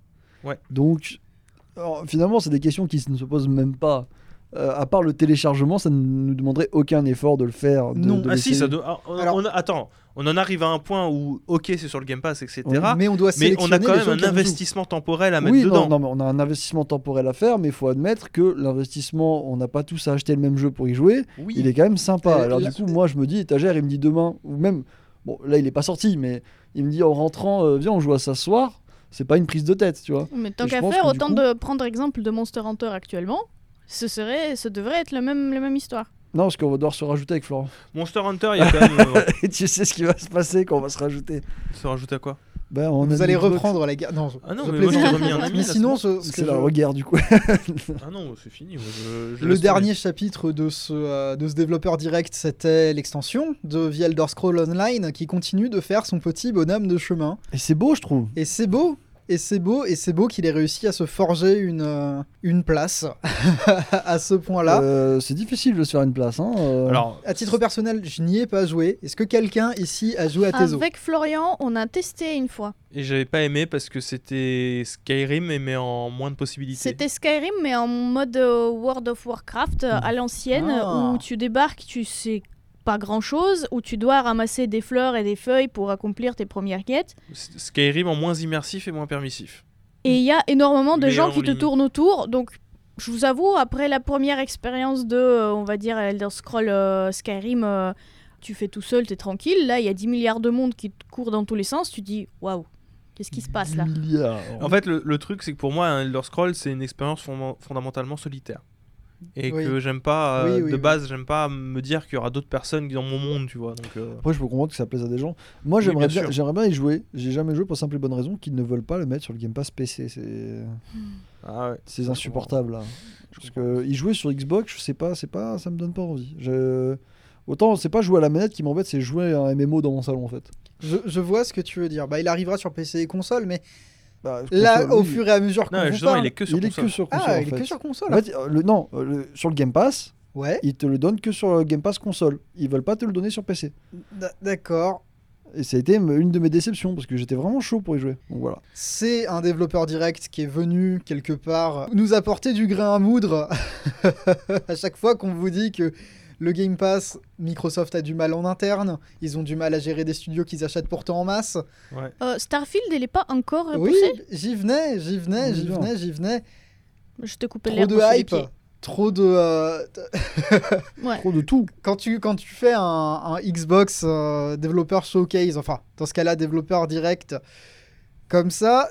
Donc, alors, finalement, c'est des questions qui ne se posent même pas. Euh, à part le téléchargement, ça ne nous demanderait aucun effort de le faire. de- Non. de ah si, ça doit- ah, on- Alors- on a- attends, on en arrive à un point où, ok, c'est sur le Game Pass, etc. Mais on doit mais on a quand même un investissement temporel à mettre Oui, dedans. non, non, mais on a un investissement temporel à faire, mais il faut admettre que l'investissement, on n'a pas tous à acheter le même jeu pour y jouer. Oui. Il est quand même sympa. Euh, Alors là- du coup, moi, je me dis, étagère, il me dit demain, ou même, bon, là, il est pas sorti, mais il me dit en rentrant, euh, viens, on joue à ça ce soir. C'est pas une prise de tête, tu vois. Mais tant qu'à faire, autant coup- de prendre exemple de Monster Hunter actuellement. Ce serait, ce devrait être le même, la même histoire. Non, parce qu'on va devoir se rajouter avec Florent. Monster Hunter, il y a quand même. euh, Et tu sais ce qui va se passer quand on va se rajouter. se rajouter à quoi? Ben, on Vous allez reprendre la guerre. Non, je- Ah non, je mais moi, je t'ai plaisante. remis un ami, Mais là, sinon, c'est je- ce que C'est la je- reguerre du coup. Ah non, c'est fini. moi, je- je Le laisse dernier chapitre de ce, euh, de ce développeur direct, c'était l'extension de The Elder Scroll Online qui continue de faire son petit bonhomme de chemin. Et c'est beau, je trouve. Et c'est beau, et c'est beau, et c'est beau qu'il ait réussi à se forger une, euh, une place à ce point-là. Euh, c'est difficile de se faire une place. Hein. euh. Alors, À titre personnel, je n'y ai pas joué. Est-ce que quelqu'un ici a joué à Tezo? Avec Florian, on a testé une fois. et j'avais pas aimé parce que c'était Skyrim, mais en moins de possibilités. C'était Skyrim, mais en mode World of Warcraft à l'ancienne, Ah. où tu débarques, tu sais pas grand chose, où tu dois ramasser des fleurs et des feuilles pour accomplir tes premières quêtes. Skyrim en moins immersif et moins permissif. Et il y a énormément de Mais gens en qui te tournent autour, donc je vous avoue, après la première expérience de, euh, on va dire, Elder Scroll euh, Skyrim, euh, tu fais tout seul, t'es tranquille. Là, il y a 10 milliards de monde qui te courent dans tous les sens. Tu dis, waouh, qu'est-ce qui se passe là? 10 milliards. En fait, le, le truc, c'est que pour moi, un Elder Scroll, c'est une expérience fonda- fondamentalement solitaire. Et Oui. que j'aime pas, euh, Oui, oui, de oui. base, j'aime pas me dire qu'il y aura d'autres personnes dans mon monde, tu vois. Donc, euh, Après, je peux comprendre que ça plaise à des gens. Moi, Oui, j'aimerais bien j'aimerais bien y jouer. J'ai jamais joué pour simple et bonne raison qu'ils ne veulent pas le mettre sur le Game Pass PC. C'est, ah ouais. c'est Je insupportable. là. Parce que y jouer sur Xbox, je sais pas, c'est pas, ça me donne pas envie. Je... Autant, c'est pas jouer à la manette qui m'embête, c'est jouer à un MMO dans mon salon en fait. Je, je vois ce que tu veux dire. Bah, il arrivera sur PC et console, mais Bah, là, console, au fur et à mesure qu'on Non, vous parle- il est que sur il est console. que sur console. Ah, en il est que sur console. En fait, euh, le, non, euh, le- sur le Game Pass, Ouais, ils te le donnent que sur le Game Pass console. Ils veulent pas te le donner sur PC. d'accord. Et ça a été une de mes déceptions parce que j'étais vraiment chaud pour y jouer. Donc voilà. C'est un développeur direct qui est venu quelque part nous apporter du grain à moudre à chaque fois qu'on vous dit que le Game Pass, Microsoft a du mal en interne, ils ont du mal à gérer des studios qu'ils achètent pourtant en masse. Ouais. Euh, Starfield, il est pas encore Oui, repoussé j'y venais, j'y venais, Oui, j'y venais, j'y venais. Je te coupais Trop l'herbe de hype, trop de... euh, Ouais. Trop de tout. quand tu, quand tu fais un, un Xbox euh, développeur showcase, enfin, dans ce cas-là, développeur direct, comme ça,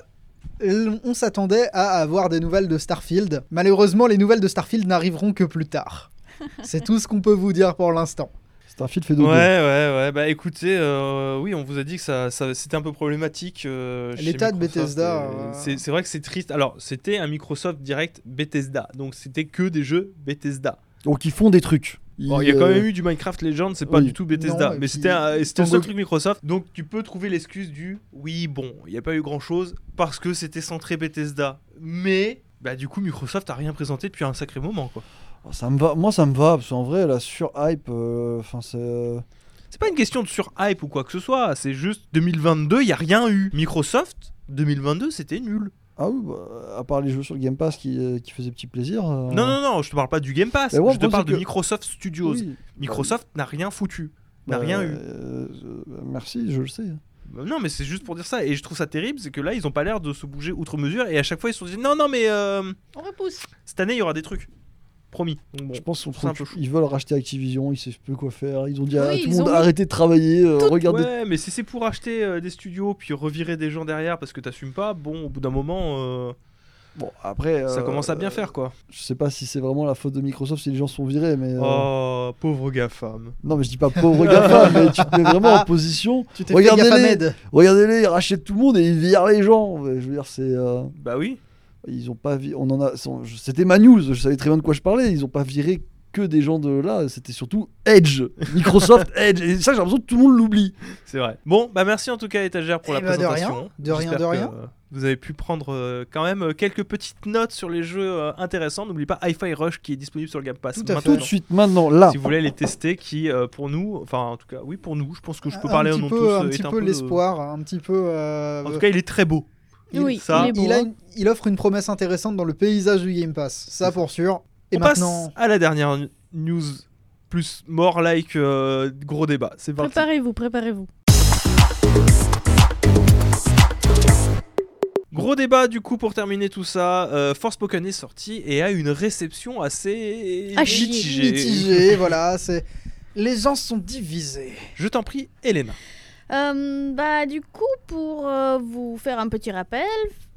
on s'attendait à avoir des nouvelles de Starfield. Malheureusement, les nouvelles de Starfield n'arriveront que plus tard. C'est tout ce qu'on peut vous dire pour l'instant. Starfield fait Ouais, dodo. ouais, ouais. Bah écoutez, euh, oui, on vous a dit que ça, ça- c'était un peu problématique. euh, L'état de Bethesda, et euh, C'est c'est vrai que c'est triste. Alors, c'était un Microsoft Direct Bethesda. Donc, c'était que des jeux Bethesda. Donc ils font des trucs. Bon, il y a quand euh, même eu du Minecraft Legends, c'est pas oui. du tout Bethesda. Non, mais c'était un- c'était le seul truc Microsoft. Donc, tu peux trouver l'excuse du oui, bon, il n'y a pas eu grand chose parce que c'était centré Bethesda. Mais. Bah du coup Microsoft a rien présenté depuis un sacré moment quoi. Ça me va. Moi, ça me va parce qu'en vrai, la sur hype, euh, enfin c'est. euh, C'est pas une question de surhype ou quoi que ce soit, c'est juste 2022, il y a rien eu. Microsoft 2022, c'était nul. Ah oui, bah, à part les jeux sur le Game Pass qui, euh, qui faisaient petit plaisir. euh, Non non non, je te parle pas du Game Pass, je te parle de que- Microsoft Studios. oui. Microsoft n'a rien foutu. N'a Bah, rien eu. euh, merci, je le sais. Bah Non, mais c'est juste pour dire ça. Et je trouve ça terrible, c'est que là, ils ont pas l'air de se bouger outre mesure. Et à chaque fois, ils se sont dit non, non, mais euh, On repousse. cette année, il y aura des trucs. Promis. Donc bon, je pense qu'ils veulent racheter Activision, ils savent plus quoi faire. Ils ont dit à Oui, tout le monde arrêtez de travailler, euh, regardez. Ouais, mais si c'est pour acheter euh, des studios puis revirer des gens derrière parce que t'assumes pas, bon, au bout d'un moment, euh, Bon, après. ça commence à bien faire quoi. Je sais pas si c'est vraiment la faute de Microsoft si les gens sont virés, mais. euh, Oh, pauvre GAFAM. Non, mais je dis pas pauvre GAFA, mais tu te mets vraiment en position. Tu t'es Regardez fait les- Gafamed. Regardez-les, ils rachètent tout le monde et ils virent les gens. Je veux dire, c'est. euh, Bah oui. Ils ont pas vi- on en a c'était ma news, je savais très bien de quoi je parlais, ils ont pas viré que des gens de là, c'était surtout Edge, Microsoft Edge et ça j'ai l'impression que tout le monde l'oublie. C'est vrai. Bon, bah merci en tout cas étagère pour Eh la bah, de présentation. rien, de rien, de rien. Vous avez pu prendre euh, quand même euh, quelques petites notes sur les jeux euh, intéressants. N'oubliez pas Hi-Fi Rush qui est disponible sur le Game Pass Tout maintenant. Tout de suite maintenant là. Si vous voulez les tester, qui pour nous, enfin en tout cas, oui pour nous, je pense que je peux Un parler petit nom tous. un petit peu de- l'espoir, un petit peu. euh, En tout cas, il est très beau. Il- oui, ça, il il, a hein. une- il offre une promesse intéressante dans le paysage du Game Pass, ça pour sûr. Et On maintenant, passe à la dernière news plus more like euh, gros débat. C'est. Préparez-vous, préparez-vous. Gros débat du coup pour terminer tout ça. Euh, Forspoken est sorti et a une réception assez mitigé, voilà, c'est. Les gens sont divisés. Je t'en prie, Elena. Euh, bah, du coup, pour euh, vous faire un petit rappel,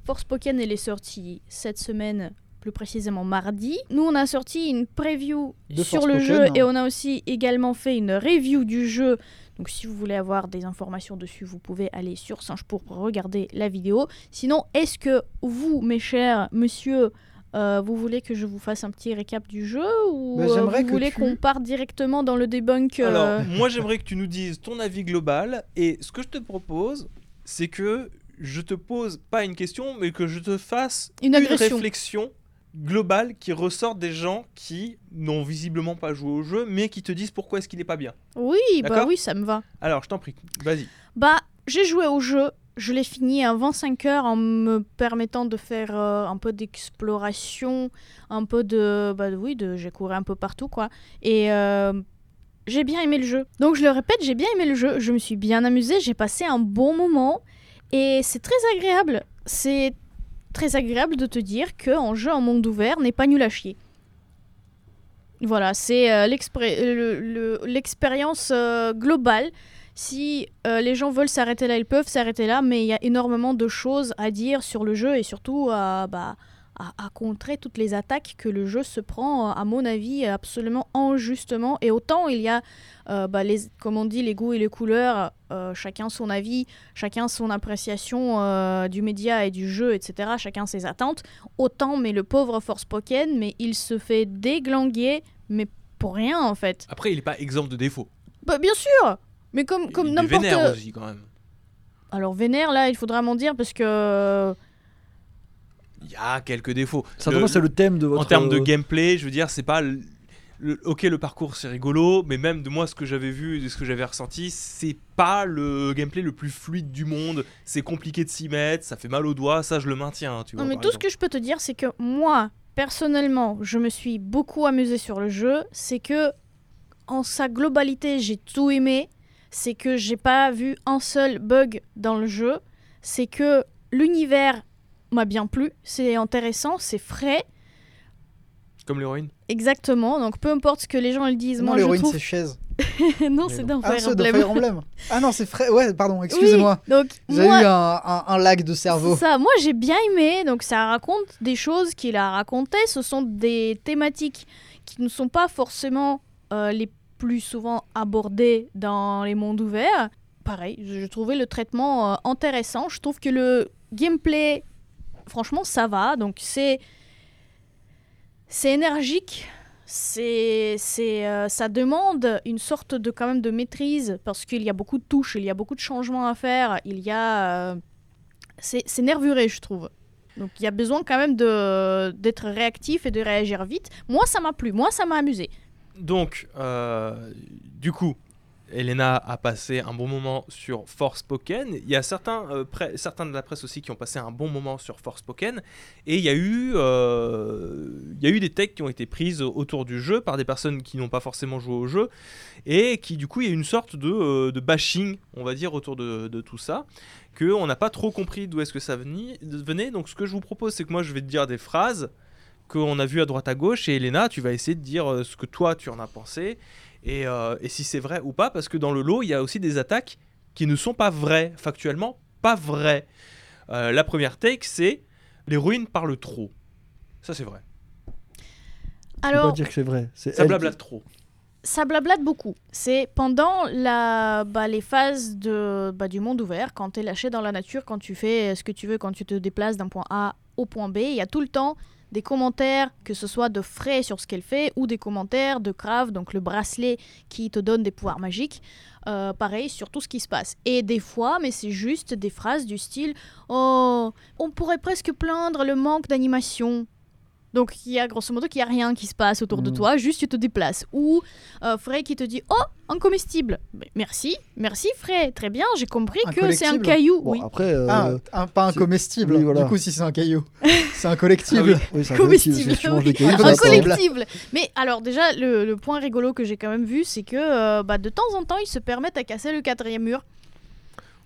Forspoken elle est sortie cette semaine, plus précisément mardi. Nous, on a sorti une preview De sur le jeu et on a aussi également fait une review du jeu. Donc, si vous voulez avoir des informations dessus, vous pouvez aller sur Singe pour regarder la vidéo. Sinon, est-ce que vous, mes chers monsieur, euh, vous voulez que je vous fasse un petit récap du jeu ou Bah, euh, vous voulez tu- qu'on parte directement dans le debunk euh, Alors, moi j'aimerais que tu nous dises ton avis global et ce que je te propose, c'est que je te pose pas une question, mais que je te fasse Une agression. réflexion globale qui ressort des gens qui n'ont visiblement pas joué au jeu, mais qui te disent pourquoi est-ce qu'il est pas bien. Oui, bah oui, ça me va. Alors, je t'en prie, vas-y. Bah, j'ai joué au jeu, je l'ai fini à 25 heures en me permettant de faire euh, un peu d'exploration, un peu de... Bah oui, de, j'ai couru un peu partout, quoi. Et euh, j'ai bien aimé le jeu. Donc je le répète, j'ai bien aimé le jeu, je me suis bien amusée, j'ai passé un bon moment, et c'est très agréable. C'est très agréable de te dire qu'un jeu en monde ouvert n'est pas nul à chier. Voilà, c'est euh, l'expérience globale. Si euh, les gens veulent s'arrêter là, ils peuvent s'arrêter là, mais il y a énormément de choses à dire sur le jeu et surtout à, bah, à, à contrer toutes les attaques que le jeu se prend, euh, à mon avis, absolument injustement. Et autant il y a, euh, bah, les, comme on dit, les goûts et les couleurs, euh, chacun son avis, chacun son appréciation euh, du média et du jeu, etc., chacun ses attentes, autant, mais le pauvre Forspoken, mais il se fait déglinguer, mais pour rien en fait. Après, il est pas exemple de défaut. Bah, bien sûr mais comme, comme il est n'importe... vénère aussi quand même. Alors vénère, là, il faudra m'en dire parce que... Il y a quelques défauts. Certainement, Le- c'est le thème de votre. En termes de euh, gameplay, je veux dire, c'est pas. le- le- ok, le parcours c'est rigolo, mais même de moi, ce que j'avais vu, de ce que j'avais ressenti, c'est pas le gameplay le plus fluide du monde. C'est compliqué de s'y mettre, ça fait mal aux doigts, ça je le maintiens. Tu vois, Non, mais tout ce que je peux te dire, c'est que moi, personnellement, je me suis beaucoup amusée sur le jeu. C'est que, en sa globalité, j'ai tout aimé. C'est que j'ai pas vu un seul bug dans le jeu. C'est que l'univers m'a bien plu. C'est intéressant, c'est frais. Comme l'héroïne. Exactement. Donc peu importe ce que les gens le disent, Non, moi je l'héroïne, trouve. c'est chaise. non, Mais c'est dans Ah, Fire c'est de Emblem. Fire Emblem. Ah non, c'est frais. Ouais, pardon, excusez-moi. Oui, donc J'ai moi, eu un, un- un lag de cerveau. Ça, moi j'ai bien aimé, donc ça raconte des choses qu'il a racontées, ce sont des thématiques qui ne sont pas forcément euh, les plus souvent abordées dans les mondes ouverts. Pareil, je trouvais le traitement euh, intéressant, je trouve que le gameplay, franchement ça va, donc c'est c'est énergique, c'est c'est euh, ça demande une sorte de quand même de maîtrise parce qu'il y a beaucoup de touches, il y a beaucoup de changements à faire, il y a euh, c'est c'est nervuré, je trouve. Donc il y a besoin quand même de d'être réactif et de réagir vite. Moi, ça m'a plu, moi, ça m'a amusé. Donc, euh, du coup, Elena a passé un bon moment sur Forspoken. Il y a certains, euh, certains de la presse aussi qui ont passé un bon moment sur Forspoken. Et il y, a eu, euh, il y a eu des techs qui ont été prises autour du jeu par des personnes qui n'ont pas forcément joué au jeu. Et qui, du coup, il y a une sorte de, bashing, on va dire, autour de, de tout ça. qu'on n'a pas trop compris d'où est-ce que ça venait. Donc, ce que je vous propose, c'est que moi, je vais te dire des phrases qu'on a vues à droite à gauche. Et Elena, tu vas essayer de dire euh, ce que toi, tu en as pensé et, euh, et si c'est vrai ou pas, parce que dans le lot, il y a aussi des attaques qui ne sont pas vraies, factuellement pas vraies. Euh, la première take, c'est l'héroïne parle trop. Ça, c'est vrai. Alors, dire que c'est vrai. C'est Ça blablate qui- trop. ça blablate beaucoup. C'est pendant la, bah, les phases de, bah, du monde ouvert, quand tu es lâché dans la nature, quand tu fais ce que tu veux, quand tu te déplaces d'un point A au point B, il y a tout le temps des commentaires, que ce soit de frais sur ce qu'elle fait, ou des commentaires de Crave, donc le bracelet qui te donne des pouvoirs magiques, euh, pareil, sur tout ce qui se passe. Et des fois, mais c'est juste des phrases du style « Oh, on pourrait presque plaindre le manque d'animation ». Donc il y a grosso modo qu'il n'y a rien qui se passe autour de Mhm. toi, juste tu te déplaces. Ou euh, Frey qui te dit Oh, un comestible. Mais merci, merci Frey, très bien, j'ai compris Un que c'est un collectible caillou. Bon, oui, après. euh, Ah, un- pas un comestible. oui, voilà. Du coup, si c'est un caillou, c'est un collectible. oui, c'est un comestible, cailloux, Un collectible. Mais alors déjà, le, le point rigolo que j'ai quand même vu, c'est que euh, bah, de temps en temps, ils se permettent à casser le quatrième mur.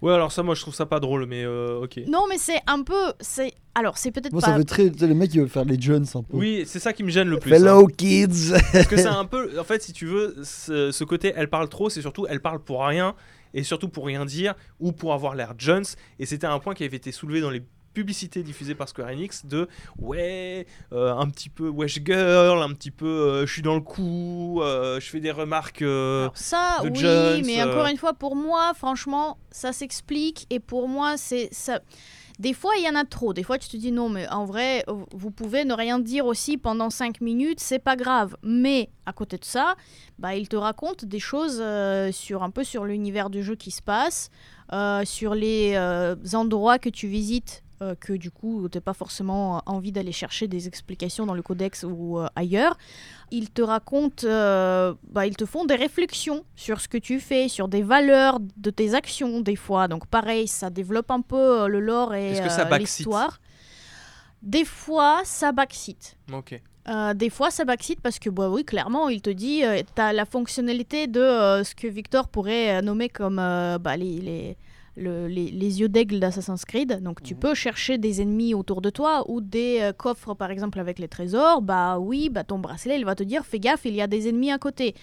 Ouais, alors ça, moi, je trouve ça pas drôle, mais euh, ok. Non, mais c'est un peu... c'est Alors, c'est peut-être Moi, pas... ça fait très. Les mecs, ils veulent faire les Jones un peu. Oui, c'est ça qui me gêne le plus. hein. Hello, kids Parce que c'est un peu. En fait, si tu veux, ce, ce côté elle parle trop, c'est surtout elle parle pour rien, et surtout pour rien dire, ou pour avoir l'air Jones. Et c'était un point qui avait été soulevé dans les publicités diffusées par Square Enix de ouais, euh, un petit peu wesh girl, un petit peu euh, je suis dans le coup, euh, je fais des remarques. Alors ça, de oui, Jones, mais encore une fois, pour moi, franchement, ça s'explique. Et pour moi, c'est ça. Des fois, il y en a trop. Des fois, tu te dis non, mais en vrai, vous pouvez ne rien dire aussi pendant 5 minutes, c'est pas grave. Mais à côté de ça, bah, il te raconte des choses euh, sur un peu sur l'univers du jeu qui se passe, euh, sur les euh, endroits que tu visites. Euh, que du coup, tu n'as pas forcément envie d'aller chercher des explications dans le codex ou euh, ailleurs ils te racontent, euh, bah, ils te font des réflexions sur ce que tu fais, sur des valeurs de tes actions des fois. Donc pareil, ça développe un peu euh, le lore et euh, l'histoire. Des fois, ça backseat. Ok. Euh, des fois, ça backseat parce que, bah oui, clairement, il te dit, tu as la fonctionnalité de euh, ce que Victor pourrait euh, nommer comme euh, bah, les, les, le- les, les yeux d'aigle d'Assassin's Creed. Donc tu peux chercher des ennemis autour de toi ou des euh, coffres par exemple avec les trésors. Bah oui, bah ton bracelet il va te dire fais gaffe, il y a des ennemis à côté.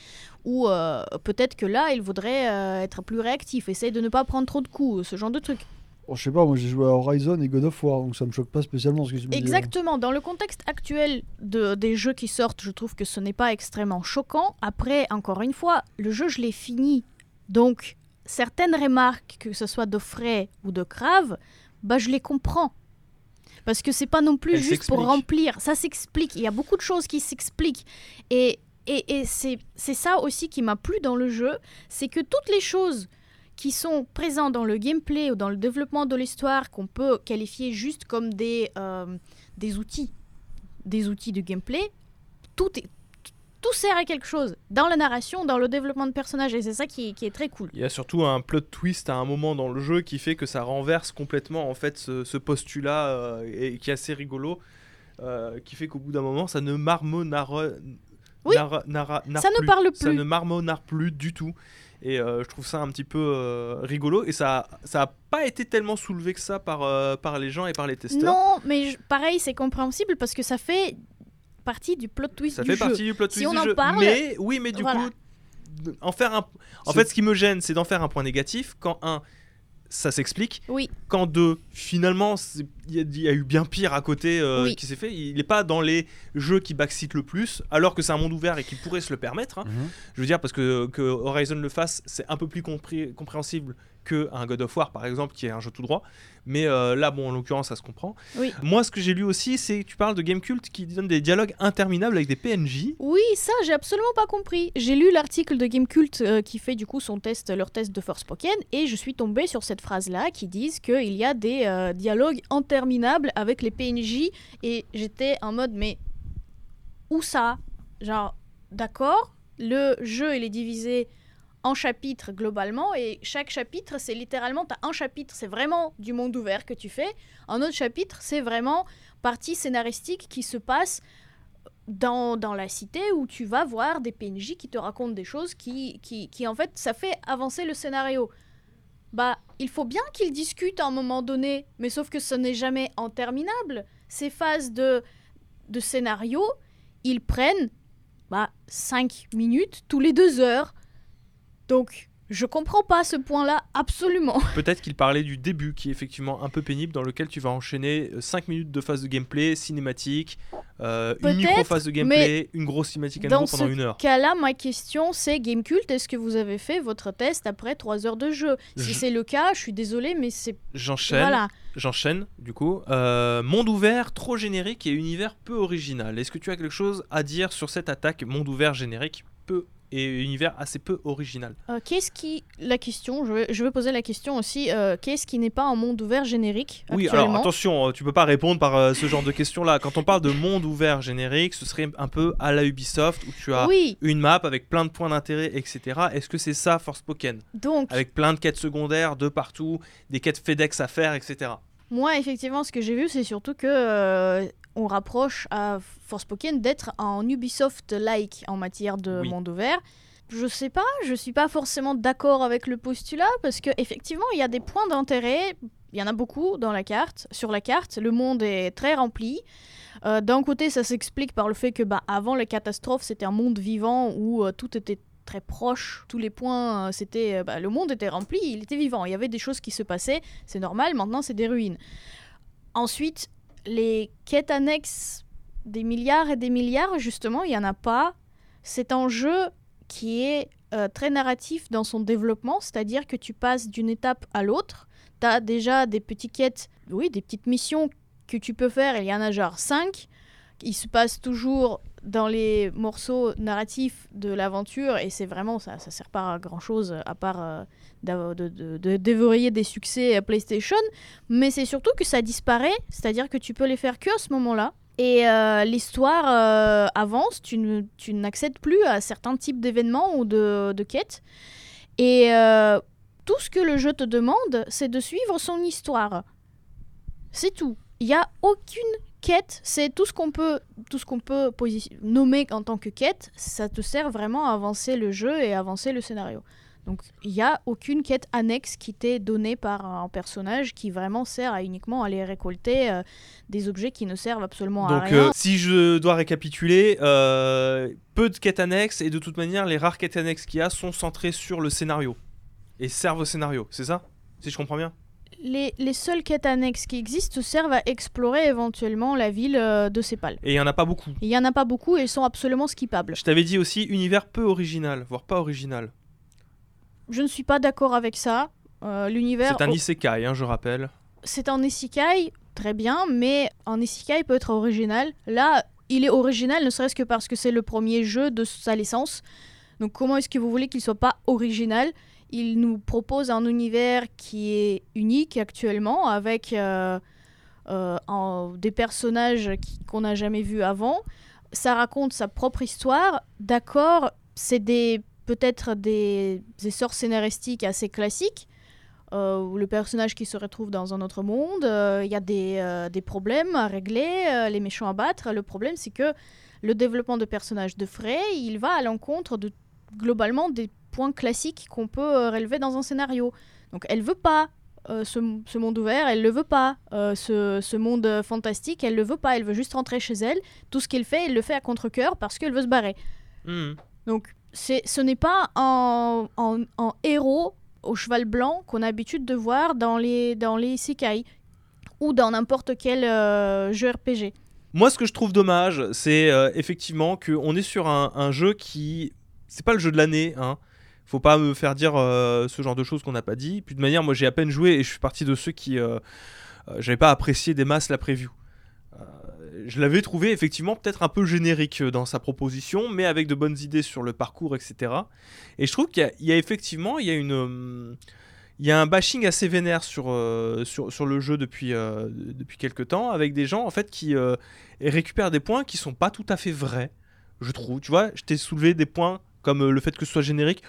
Ou euh, peut-être que là il voudrait euh, être plus réactif, essaye de ne pas prendre trop de coups, ce genre de truc. Bon, je sais pas, moi j'ai joué à Horizon et God of War, donc ça me choque pas spécialement ce que tu me dis. Exactement. Dans le contexte actuel de, des jeux qui sortent, je trouve que ce n'est pas extrêmement choquant. Après, encore une fois, le jeu, je l'ai fini. Donc, certaines remarques, que ce soit de Frey ou de Crave, bah, je les comprends. Parce que c'est pas non plus juste pour remplir. Ça s'explique. Il y a beaucoup de choses qui s'expliquent. Et, et, et c'est c'est ça aussi qui m'a plu dans le jeu. C'est que toutes les choses qui sont présentes dans le gameplay ou dans le développement de l'histoire qu'on peut qualifier juste comme des, euh, des outils, des outils de gameplay, tout, est, tout sert à quelque chose dans la narration, dans le développement de personnages, et c'est ça qui, qui est très cool. Il y a surtout un plot twist à un moment dans le jeu qui fait que ça renverse complètement en fait ce, ce postulat euh, et qui est assez rigolo, euh, qui fait qu'au bout d'un moment ça ne marmonnara, Oui. nara- nara- narre Ça ne plus. parle ça plus. ne marmonnare plus du tout. Et euh, je trouve ça un petit peu euh, rigolo et ça ça a pas été tellement soulevé que ça par euh, par les gens et par les testeurs. Non, mais je- pareil, c'est compréhensible parce que ça fait partie du plot twist Ça du fait jeu. partie du plot Si twist on du en jeu. parle, mais oui, mais du voilà. coup, en faire un. En fait, ce qui me gêne, c'est d'en faire un point négatif. Quand un, ça s'explique. Oui. Quand deux, finalement, c'est- il y, a- il y a eu bien pire à côté euh, Oui. qui s'est fait. Il n'est pas dans les jeux qui backseat le plus, alors que c'est un monde ouvert et qui pourrait se le permettre. hein. Mhm. Je veux dire, parce que, que Horizon le fasse, c'est un peu plus compré- compréhensible que un God of War, par exemple, qui est un jeu tout droit. Mais euh, là, bon, en l'occurrence, ça se comprend. Oui. Moi, ce que j'ai lu aussi, c'est que tu parles de Game Cult qui donne des dialogues interminables avec des PNJ. Oui, ça, j'ai absolument pas compris. J'ai lu l'article de Gamecult euh, qui fait du coup son test, leur test de Forspoken, et je suis tombée sur cette phrase-là qui disent qu'il y a des euh, dialogues interminables avec les PNJ, et j'étais en mode, mais où ça? Genre, d'accord, le jeu il est divisé en chapitres globalement, et chaque chapitre, c'est littéralement, un chapitre, c'est vraiment du monde ouvert que tu fais, un autre chapitre, c'est vraiment partie scénaristique qui se passe dans, dans la cité où tu vas voir des PNJ qui te racontent des choses qui, qui, qui en fait, ça fait avancer le scénario. Bah, il faut bien qu'ils discutent à un moment donné, mais sauf que ce n'est jamais interminable. Ces phases de, de scénario, ils prennent bah, 5 minutes tous les deux heures. Donc, je comprends pas ce point-là absolument. Peut-être qu'il parlait du début, qui est effectivement un peu pénible, dans lequel tu vas enchaîner 5 minutes de phase de gameplay cinématique, euh, une micro-phase de gameplay, une grosse cinématique à nouveau Dans pendant ce une heure. cas-là, ma question c'est Gamecult, est-ce que vous avez fait votre test après 3 heures de jeu? Si Je- c'est le cas, je suis désolée, mais c'est J'enchaîne, voilà. j'enchaîne, du coup. Euh, monde ouvert, trop générique et univers peu original. Est-ce que tu as quelque chose à dire sur cette attaque monde ouvert générique peu et univers assez peu original Euh, qu'est-ce qui la question Je vais poser la question aussi. euh, qu'est-ce qui n'est pas un monde ouvert générique Oui, alors attention, euh, tu peux pas répondre par euh, ce genre de questions-là. Quand on parle de monde ouvert générique, ce serait un peu à la Ubisoft où tu as Oui, une map avec plein de points d'intérêt, etc. Est-ce que c'est ça Forspoken? Donc Avec plein de quêtes secondaires de partout, des quêtes FedEx à faire, etc. moi effectivement, ce que j'ai vu, c'est surtout que euh, on rapproche à Forspoken d'être en Ubisoft-like en matière de Oui. monde ouvert. Je sais pas, je suis pas forcément d'accord avec le postulat parce que effectivement, il y a des points d'intérêt. Il y en a beaucoup dans la carte, sur la carte. Le monde est très rempli. Euh, D'un côté, ça s'explique par le fait que, bah, avant les catastrophes, c'était un monde vivant où euh, tout était très proche. Tous les points, euh, c'était, euh, bah, le monde était rempli, il était vivant. Il y avait des choses qui se passaient. C'est normal. Maintenant, c'est des ruines. Ensuite, les quêtes annexes, des milliards et des milliards, justement, il y en a pas. C'est un jeu qui est euh, très narratif dans son développement, c'est-à-dire que tu passes d'une étape à l'autre. Tu as déjà des petites quêtes, oui, des petites missions que tu peux faire, il y en a genre 5. Il se passe toujours dans les morceaux narratifs de l'aventure et c'est vraiment ça, ça sert pas à grand chose à part euh, de, de, déverrouiller des succès à PlayStation, mais c'est surtout que ça disparaît, c'est-à-dire que tu peux les faire que à ce moment-là. Et euh, l'histoire euh, avance, tu n'accèdes plus à certains types d'événements ou de, de quêtes. Et euh, tout ce que le jeu te demande, c'est de suivre son histoire. C'est tout. Il n'y a aucune quête, c'est tout ce qu'on peut, tout ce qu'on peut nommer en tant que quête, ça te sert vraiment à avancer le jeu et à avancer le scénario. Donc il n'y a aucune quête annexe qui t'est donnée par un personnage qui vraiment sert à uniquement aller récolter euh, des objets qui ne servent absolument à Donc, rien. euh, si je dois récapituler, euh, peu de quêtes annexes et de toute manière, les rares quêtes annexes qu'il y a sont centrées sur le scénario et servent au scénario, c'est ça? Si je comprends bien? Les, les seules quêtes annexes qui existent servent à explorer éventuellement la ville euh, de Sépal. Et il y en a pas beaucoup. Il n'y en a pas beaucoup et ils sont absolument skippables. Je t'avais dit aussi univers peu original, voire pas original. Je ne suis pas d'accord avec ça. Euh, L'univers. C'est un isekai, hein, je rappelle. c'est un isekai, très bien, mais un isekai peut être original. Là, il est original ne serait-ce que parce que c'est le premier jeu de sa licence. Donc comment est-ce que vous voulez qu'il soit pas original? Il nous propose un univers qui est unique actuellement, avec euh, euh, des personnages qu'on n'a jamais vus avant. Ça raconte sa propre histoire. D'accord, c'est des peut-être des essors scénaristiques assez classiques, euh, le personnage qui se retrouve dans un autre monde, il y a des, des problèmes à régler, les méchants à battre. Le problème, c'est que le développement de personnages de Frey, il va à l'encontre de globalement des points classiques qu'on peut euh, relever dans un scénario. Donc elle veut pas euh, ce, ce monde ouvert, elle le veut pas. Euh, ce, ce monde fantastique, elle le veut pas. Elle veut juste rentrer chez elle. Tout ce qu'elle fait, elle le fait à contre-coeur parce qu'elle veut se barrer. Hmm. Donc, c'est, ce n'est pas un héros au cheval blanc qu'on a l'habitude de voir dans les, dans les isekai ou dans n'importe quel euh, jeu RPG. Moi, ce que je trouve dommage, c'est euh, effectivement qu'on est sur un, un jeu qui. C'est pas le jeu de l'année, hein. Faut pas me faire dire euh, ce genre de choses qu'on n'a pas dit. Puis de manière, moi j'ai à peine joué et je suis parti de ceux qui. euh, euh, J'avais pas apprécié des masses la preview. Euh, je l'avais trouvé effectivement peut-être un peu générique dans sa proposition, mais avec de bonnes idées sur le parcours, etc. Et je trouve qu'il y a- effectivement il y a une. il y a un bashing assez vénère sur, sur, le jeu depuis, depuis quelques temps, avec des gens en fait qui récupèrent des points qui sont pas tout à fait vrais, je trouve. Tu vois, je t'ai soulevé des points comme le fait que ce soit générique.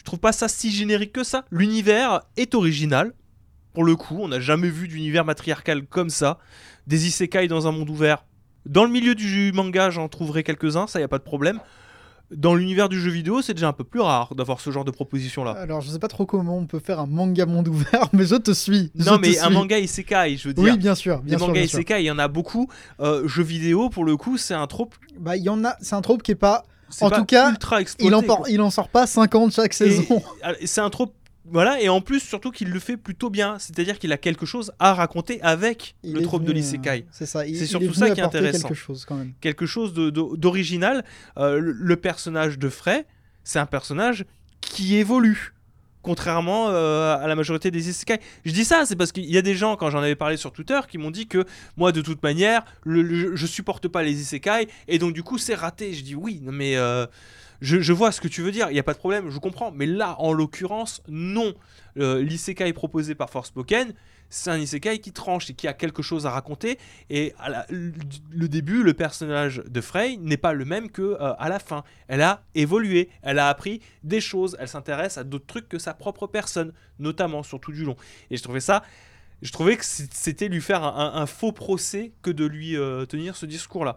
Je trouve pas ça si générique que ça. L'univers est original. Pour le coup, on n'a jamais vu d'univers matriarcal comme ça. Des isekai dans un monde ouvert. Dans le milieu du manga, j'en trouverai quelques-uns, ça y a pas de problème. Dans l'univers du jeu vidéo, c'est déjà un peu plus rare d'avoir ce genre de proposition là. Alors, je sais pas trop comment on peut faire un manga monde ouvert, mais je te suis. je non, mais un suis. manga isekai, je veux dire. Oui, bien sûr, Des bien sûr. mangas bien isekai, il y en a beaucoup. Euh, jeux vidéo, pour le coup, c'est un trope. Bah, il y en a. C'est un trope qui est pas. En tout cas, ultra exploité. Il en, il en sort pas 50 chaque saison. Ah, C'est un trope. Voilà, et en plus, surtout qu'il le fait plutôt bien. C'est-à-dire qu'il a quelque chose à raconter avec Il le trope de l'isekai. euh, C'est ça. C'est surtout ça qui est intéressant. quelque chose quand même. Quelque chose d'original. Euh, le, le personnage de Frey, c'est un personnage qui évolue. Contrairement euh, à la majorité des isekai. Je dis ça, c'est parce qu'il y a des gens, quand j'en avais parlé sur Twitter, qui m'ont dit que moi, de toute manière, le- le- je supporte pas les isekai, et donc du coup, c'est raté. Je dis oui, mais euh, je, vois ce que tu veux dire, il n'y a pas de problème, je comprends. Mais là, en l'occurrence, non. Euh, L'isekai proposé par Forspoken, c'est un isekai qui tranche et qui a quelque chose à raconter. Et à la- le, début, le personnage de Frey n'est pas le même que euh, à la fin. Elle a évolué, elle a appris des choses, elle s'intéresse à d'autres trucs que sa propre personne, notamment sur tout du long. Et je trouvais ça, je trouvais que c'était lui faire un faux procès que de lui euh, tenir ce discours-là.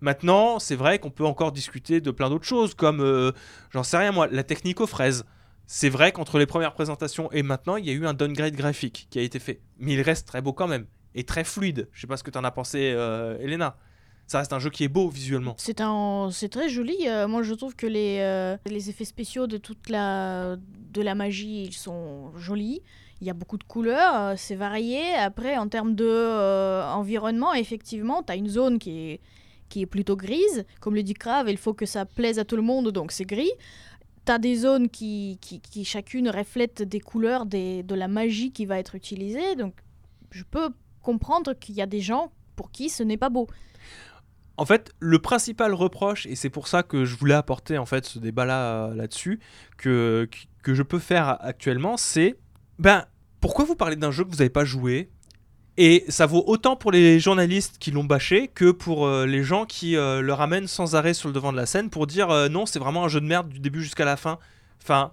Maintenant, c'est vrai qu'on peut encore discuter de plein d'autres choses, comme, euh, j'en sais rien moi, la technique aux fraises. C'est vrai qu'entre les premières présentations et maintenant, il y a eu un downgrade graphique qui a été fait. Mais il reste très beau quand même. Et très fluide. Je sais pas ce que tu en as pensé, euh, Elena. Ça reste un jeu qui est beau visuellement. C'est très joli. euh, moi, je trouve que les, euh, les effets spéciaux de toute la, de la magie, ils sont jolis. Il y a beaucoup de couleurs, c'est varié. Après, en termes de euh, environnement, effectivement, tu as une zone qui est, qui est plutôt grise. Comme le dit Crave, il faut que ça plaise à tout le monde, donc c'est gris. Tu des zones qui, qui, chacune reflètent des couleurs de la magie qui va être utilisée. Donc, je peux comprendre qu'il y a des gens pour qui ce n'est pas beau. En fait, le principal reproche, et c'est pour ça que je voulais apporter en fait ce débat-là euh, là-dessus, que, que je peux faire actuellement, c'est ben pourquoi vous parlez d'un jeu que vous n'avez pas joué? Et ça vaut autant pour les journalistes qui l'ont bâché que pour euh, les gens qui euh, le ramènent sans arrêt sur le devant de la scène pour dire euh, non, c'est vraiment un jeu de merde du début jusqu'à la fin. Enfin,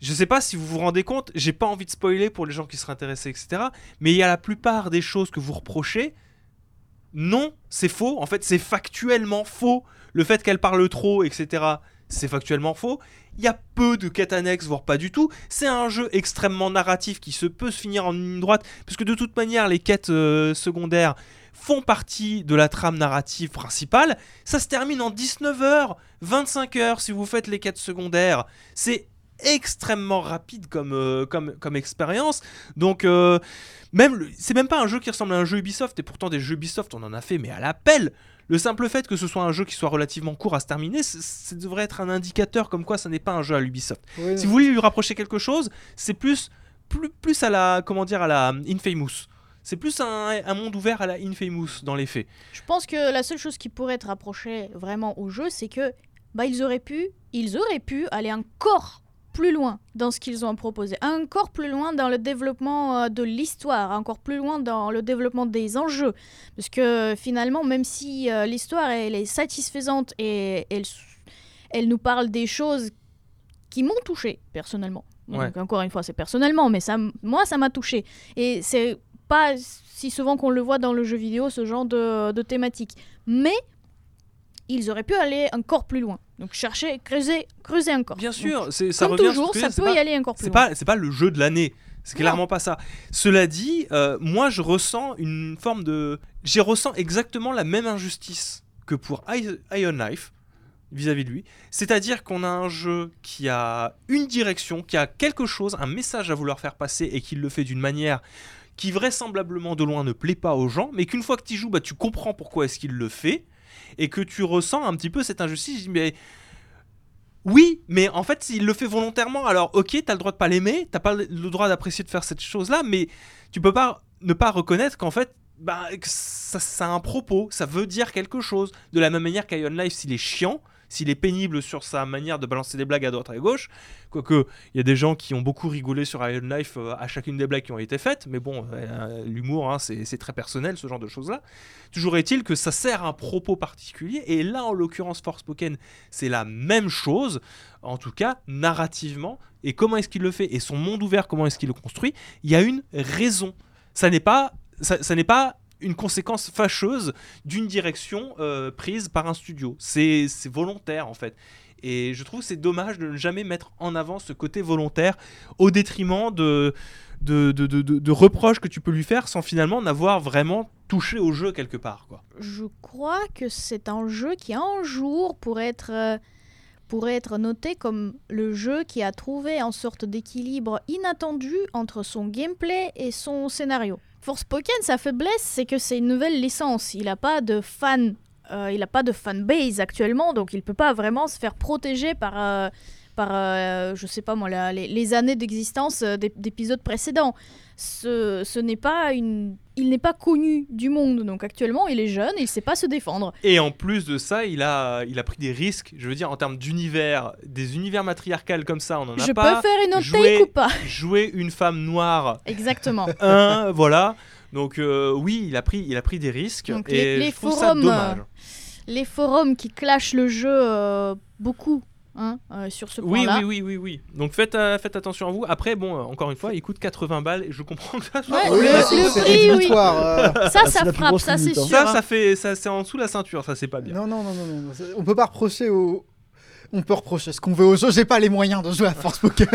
je sais pas si vous vous rendez compte, j'ai pas envie de spoiler pour les gens qui seraient intéressés, etc. Mais il y a la plupart des choses que vous reprochez. Non, c'est faux. En fait, c'est factuellement faux. Le fait qu'elle parle trop, etc. c'est factuellement faux. Il y a peu de quêtes annexes, voire pas du tout. C'est un jeu extrêmement narratif qui se peut se finir en ligne droite, puisque de toute manière, les quêtes euh, secondaires font partie de la trame narrative principale. Ça se termine en 19h, 25h si vous faites les quêtes secondaires. C'est extrêmement rapide comme, euh, comme, expérience. Donc, euh, même c'est même pas un jeu qui ressemble à un jeu Ubisoft, et pourtant des jeux Ubisoft, on en a fait, mais à l'appel. Le simple fait que ce soit un jeu qui soit relativement court à se terminer, ça devrait être un indicateur comme quoi ça n'est pas un jeu à l'Ubisoft. Si vous voulez lui rapprocher quelque chose, c'est plus, plus, plus à la, comment dire, à la Infamous. C'est plus un, un monde ouvert à la Infamous dans les faits. Je pense que la seule chose qui pourrait être rapprochée vraiment au jeu, c'est que bah ils auraient pu, ils auraient pu aller encore plus loin dans ce qu'ils ont proposé, encore plus loin dans le développement euh, de l'histoire, encore plus loin dans le développement des enjeux, parce que finalement, même si euh, l'histoire elle est satisfaisante et elle, elle nous parle des choses qui m'ont touché personnellement. Donc, Ouais. encore une fois, c'est personnellement, mais ça, moi, ça m'a touché. Et c'est pas si souvent qu'on le voit dans le jeu vidéo, ce genre de, de thématique. Mais ils auraient pu aller encore plus loin. Donc chercher, creuser, creuser encore. Bien sûr, c'est, ça comme revient toujours, que ça peut y aller encore plus C'est loin. pas, c'est pas le jeu de l'année. C'est clairement pas ça. Cela dit, euh, moi je ressens une forme de. J'ai ressens exactement la même injustice que pour Iron Life vis-à-vis de lui. C'est-à-dire qu'on a un jeu qui a une direction, qui a quelque chose, un message à vouloir faire passer et qui le fait d'une manière qui vraisemblablement de loin ne plaît pas aux gens, mais qu'une fois que tu y joues, bah, tu comprends pourquoi est-ce qu'il le fait et que tu ressens un petit peu cette injustice. Je dis, mais oui, mais en fait, s'il le fait volontairement, alors ok, t'as le droit de pas l'aimer, t'as pas le droit d'apprécier de faire cette chose-là, mais tu peux pas ne pas reconnaître qu'en fait, bah, ça, ça a un propos, ça veut dire quelque chose. De la même manière qu'Ion Life, s'il est chiant, s'il est pénible sur sa manière de balancer des blagues à droite et à gauche, quoique il y a des gens qui ont beaucoup rigolé sur Iron Life euh, à chacune des blagues qui ont été faites, mais bon, euh, l'humour, hein, c'est très personnel, ce genre de choses-là. Toujours est-il que ça sert à un propos particulier, et là, en l'occurrence, Forspoken, c'est la même chose, en tout cas, narrativement, et comment est-ce qu'il le fait, et son monde ouvert, comment est-ce qu'il le construit, il y a une raison. Ça n'est pas, ça n'est pas une conséquence fâcheuse d'une direction euh, prise par un studio. C'est volontaire, en fait. Et je trouve c'est dommage de ne jamais mettre en avant ce côté volontaire au détriment de, reproches que tu peux lui faire sans finalement n'avoir vraiment touché au jeu quelque part. Quoi. Je crois que c'est un jeu qui un jour être, euh, pourrait être noté comme le jeu qui a trouvé une sorte d'équilibre inattendu entre son gameplay et son scénario. Forspoken, sa faiblesse, c'est que c'est une nouvelle licence. Il n'a pas de fan, euh, il n'a pas de fanbase actuellement, donc il peut pas vraiment se faire protéger par, euh, par euh, sais pas moi, les, les années d'existence euh, d'ép- d'épisodes précédents. Ce, ce n'est pas une, il n'est pas connu du monde, donc actuellement il est jeune, il sait pas se défendre. Et en plus de ça, il a, il a pris des risques, je veux dire, en termes d'univers, des univers matriarcales comme ça, on n'en a Je pas. peux faire une autre jouer- take ou pas? Jouer une femme noire, Exactement. un, voilà. Donc euh, oui, il a pris, il a pris des risques. Donc et les- les je trouve ça forums, dommage. Les forums qui clashent le jeu euh, beaucoup hein, euh, sur ce Oui, point-là. oui, oui, oui, oui. Donc faites, euh, faites attention à vous. Après, bon, euh, encore une fois, il coûte 80 balles et je comprends que ça soit Ouais, le- là, prix, oui. euh. Ça, ça plus frappe, ça c'est hein. sûr. Ça, hein. ça fait, ça, c'est en dessous la ceinture, ça c'est pas bien. Non, non, non, non, non. On peut pas reprocher au. On peut reprocher ce qu'on veut au jeu. J'ai pas les moyens de jouer à Forspoken.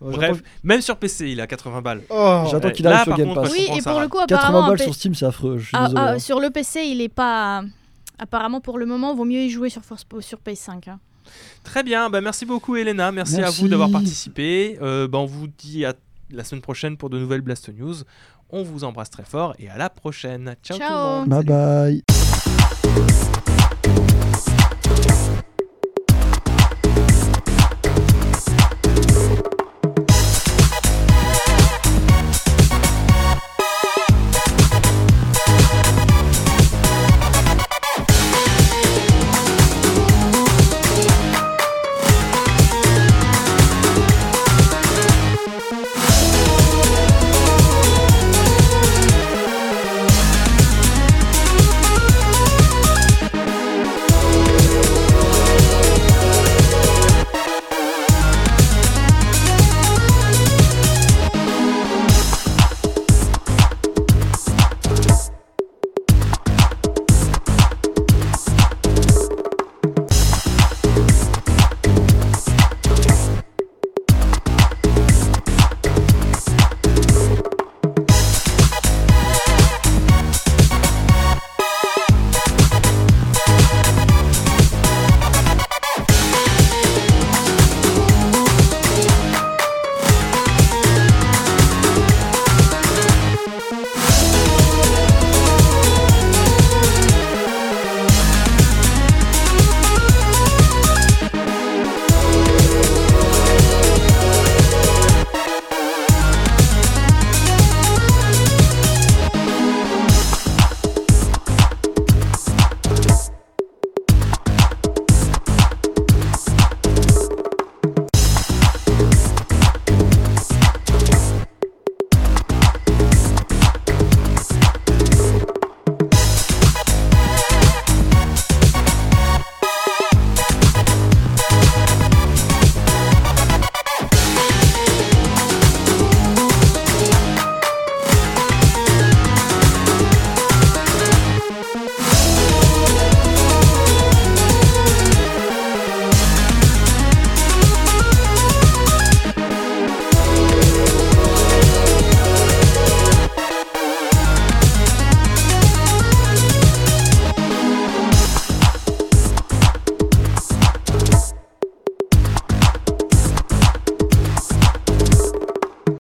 Ouais, Bref, même sur PC, il a 80 balles. Oh. J'attends Ouais, qu'il là, arrive sur par Game Pass. je Oui, comprends et ça, pour là. le coup, 80 apparemment, balles P- sur Steam, c'est affreux. Je suis ah, désolé. ah, hein. sur le PC, il est pas. Apparemment, pour le moment, vaut mieux y jouer sur, Forspo- sur PS5. hein. Très bien, bah merci beaucoup Elena, merci, à vous d'avoir participé. Euh, bah, on vous dit à la semaine prochaine pour de nouvelles Blast News. On vous embrasse très fort et à la prochaine. Ciao, Ciao. tout le monde. Bye Salut. bye.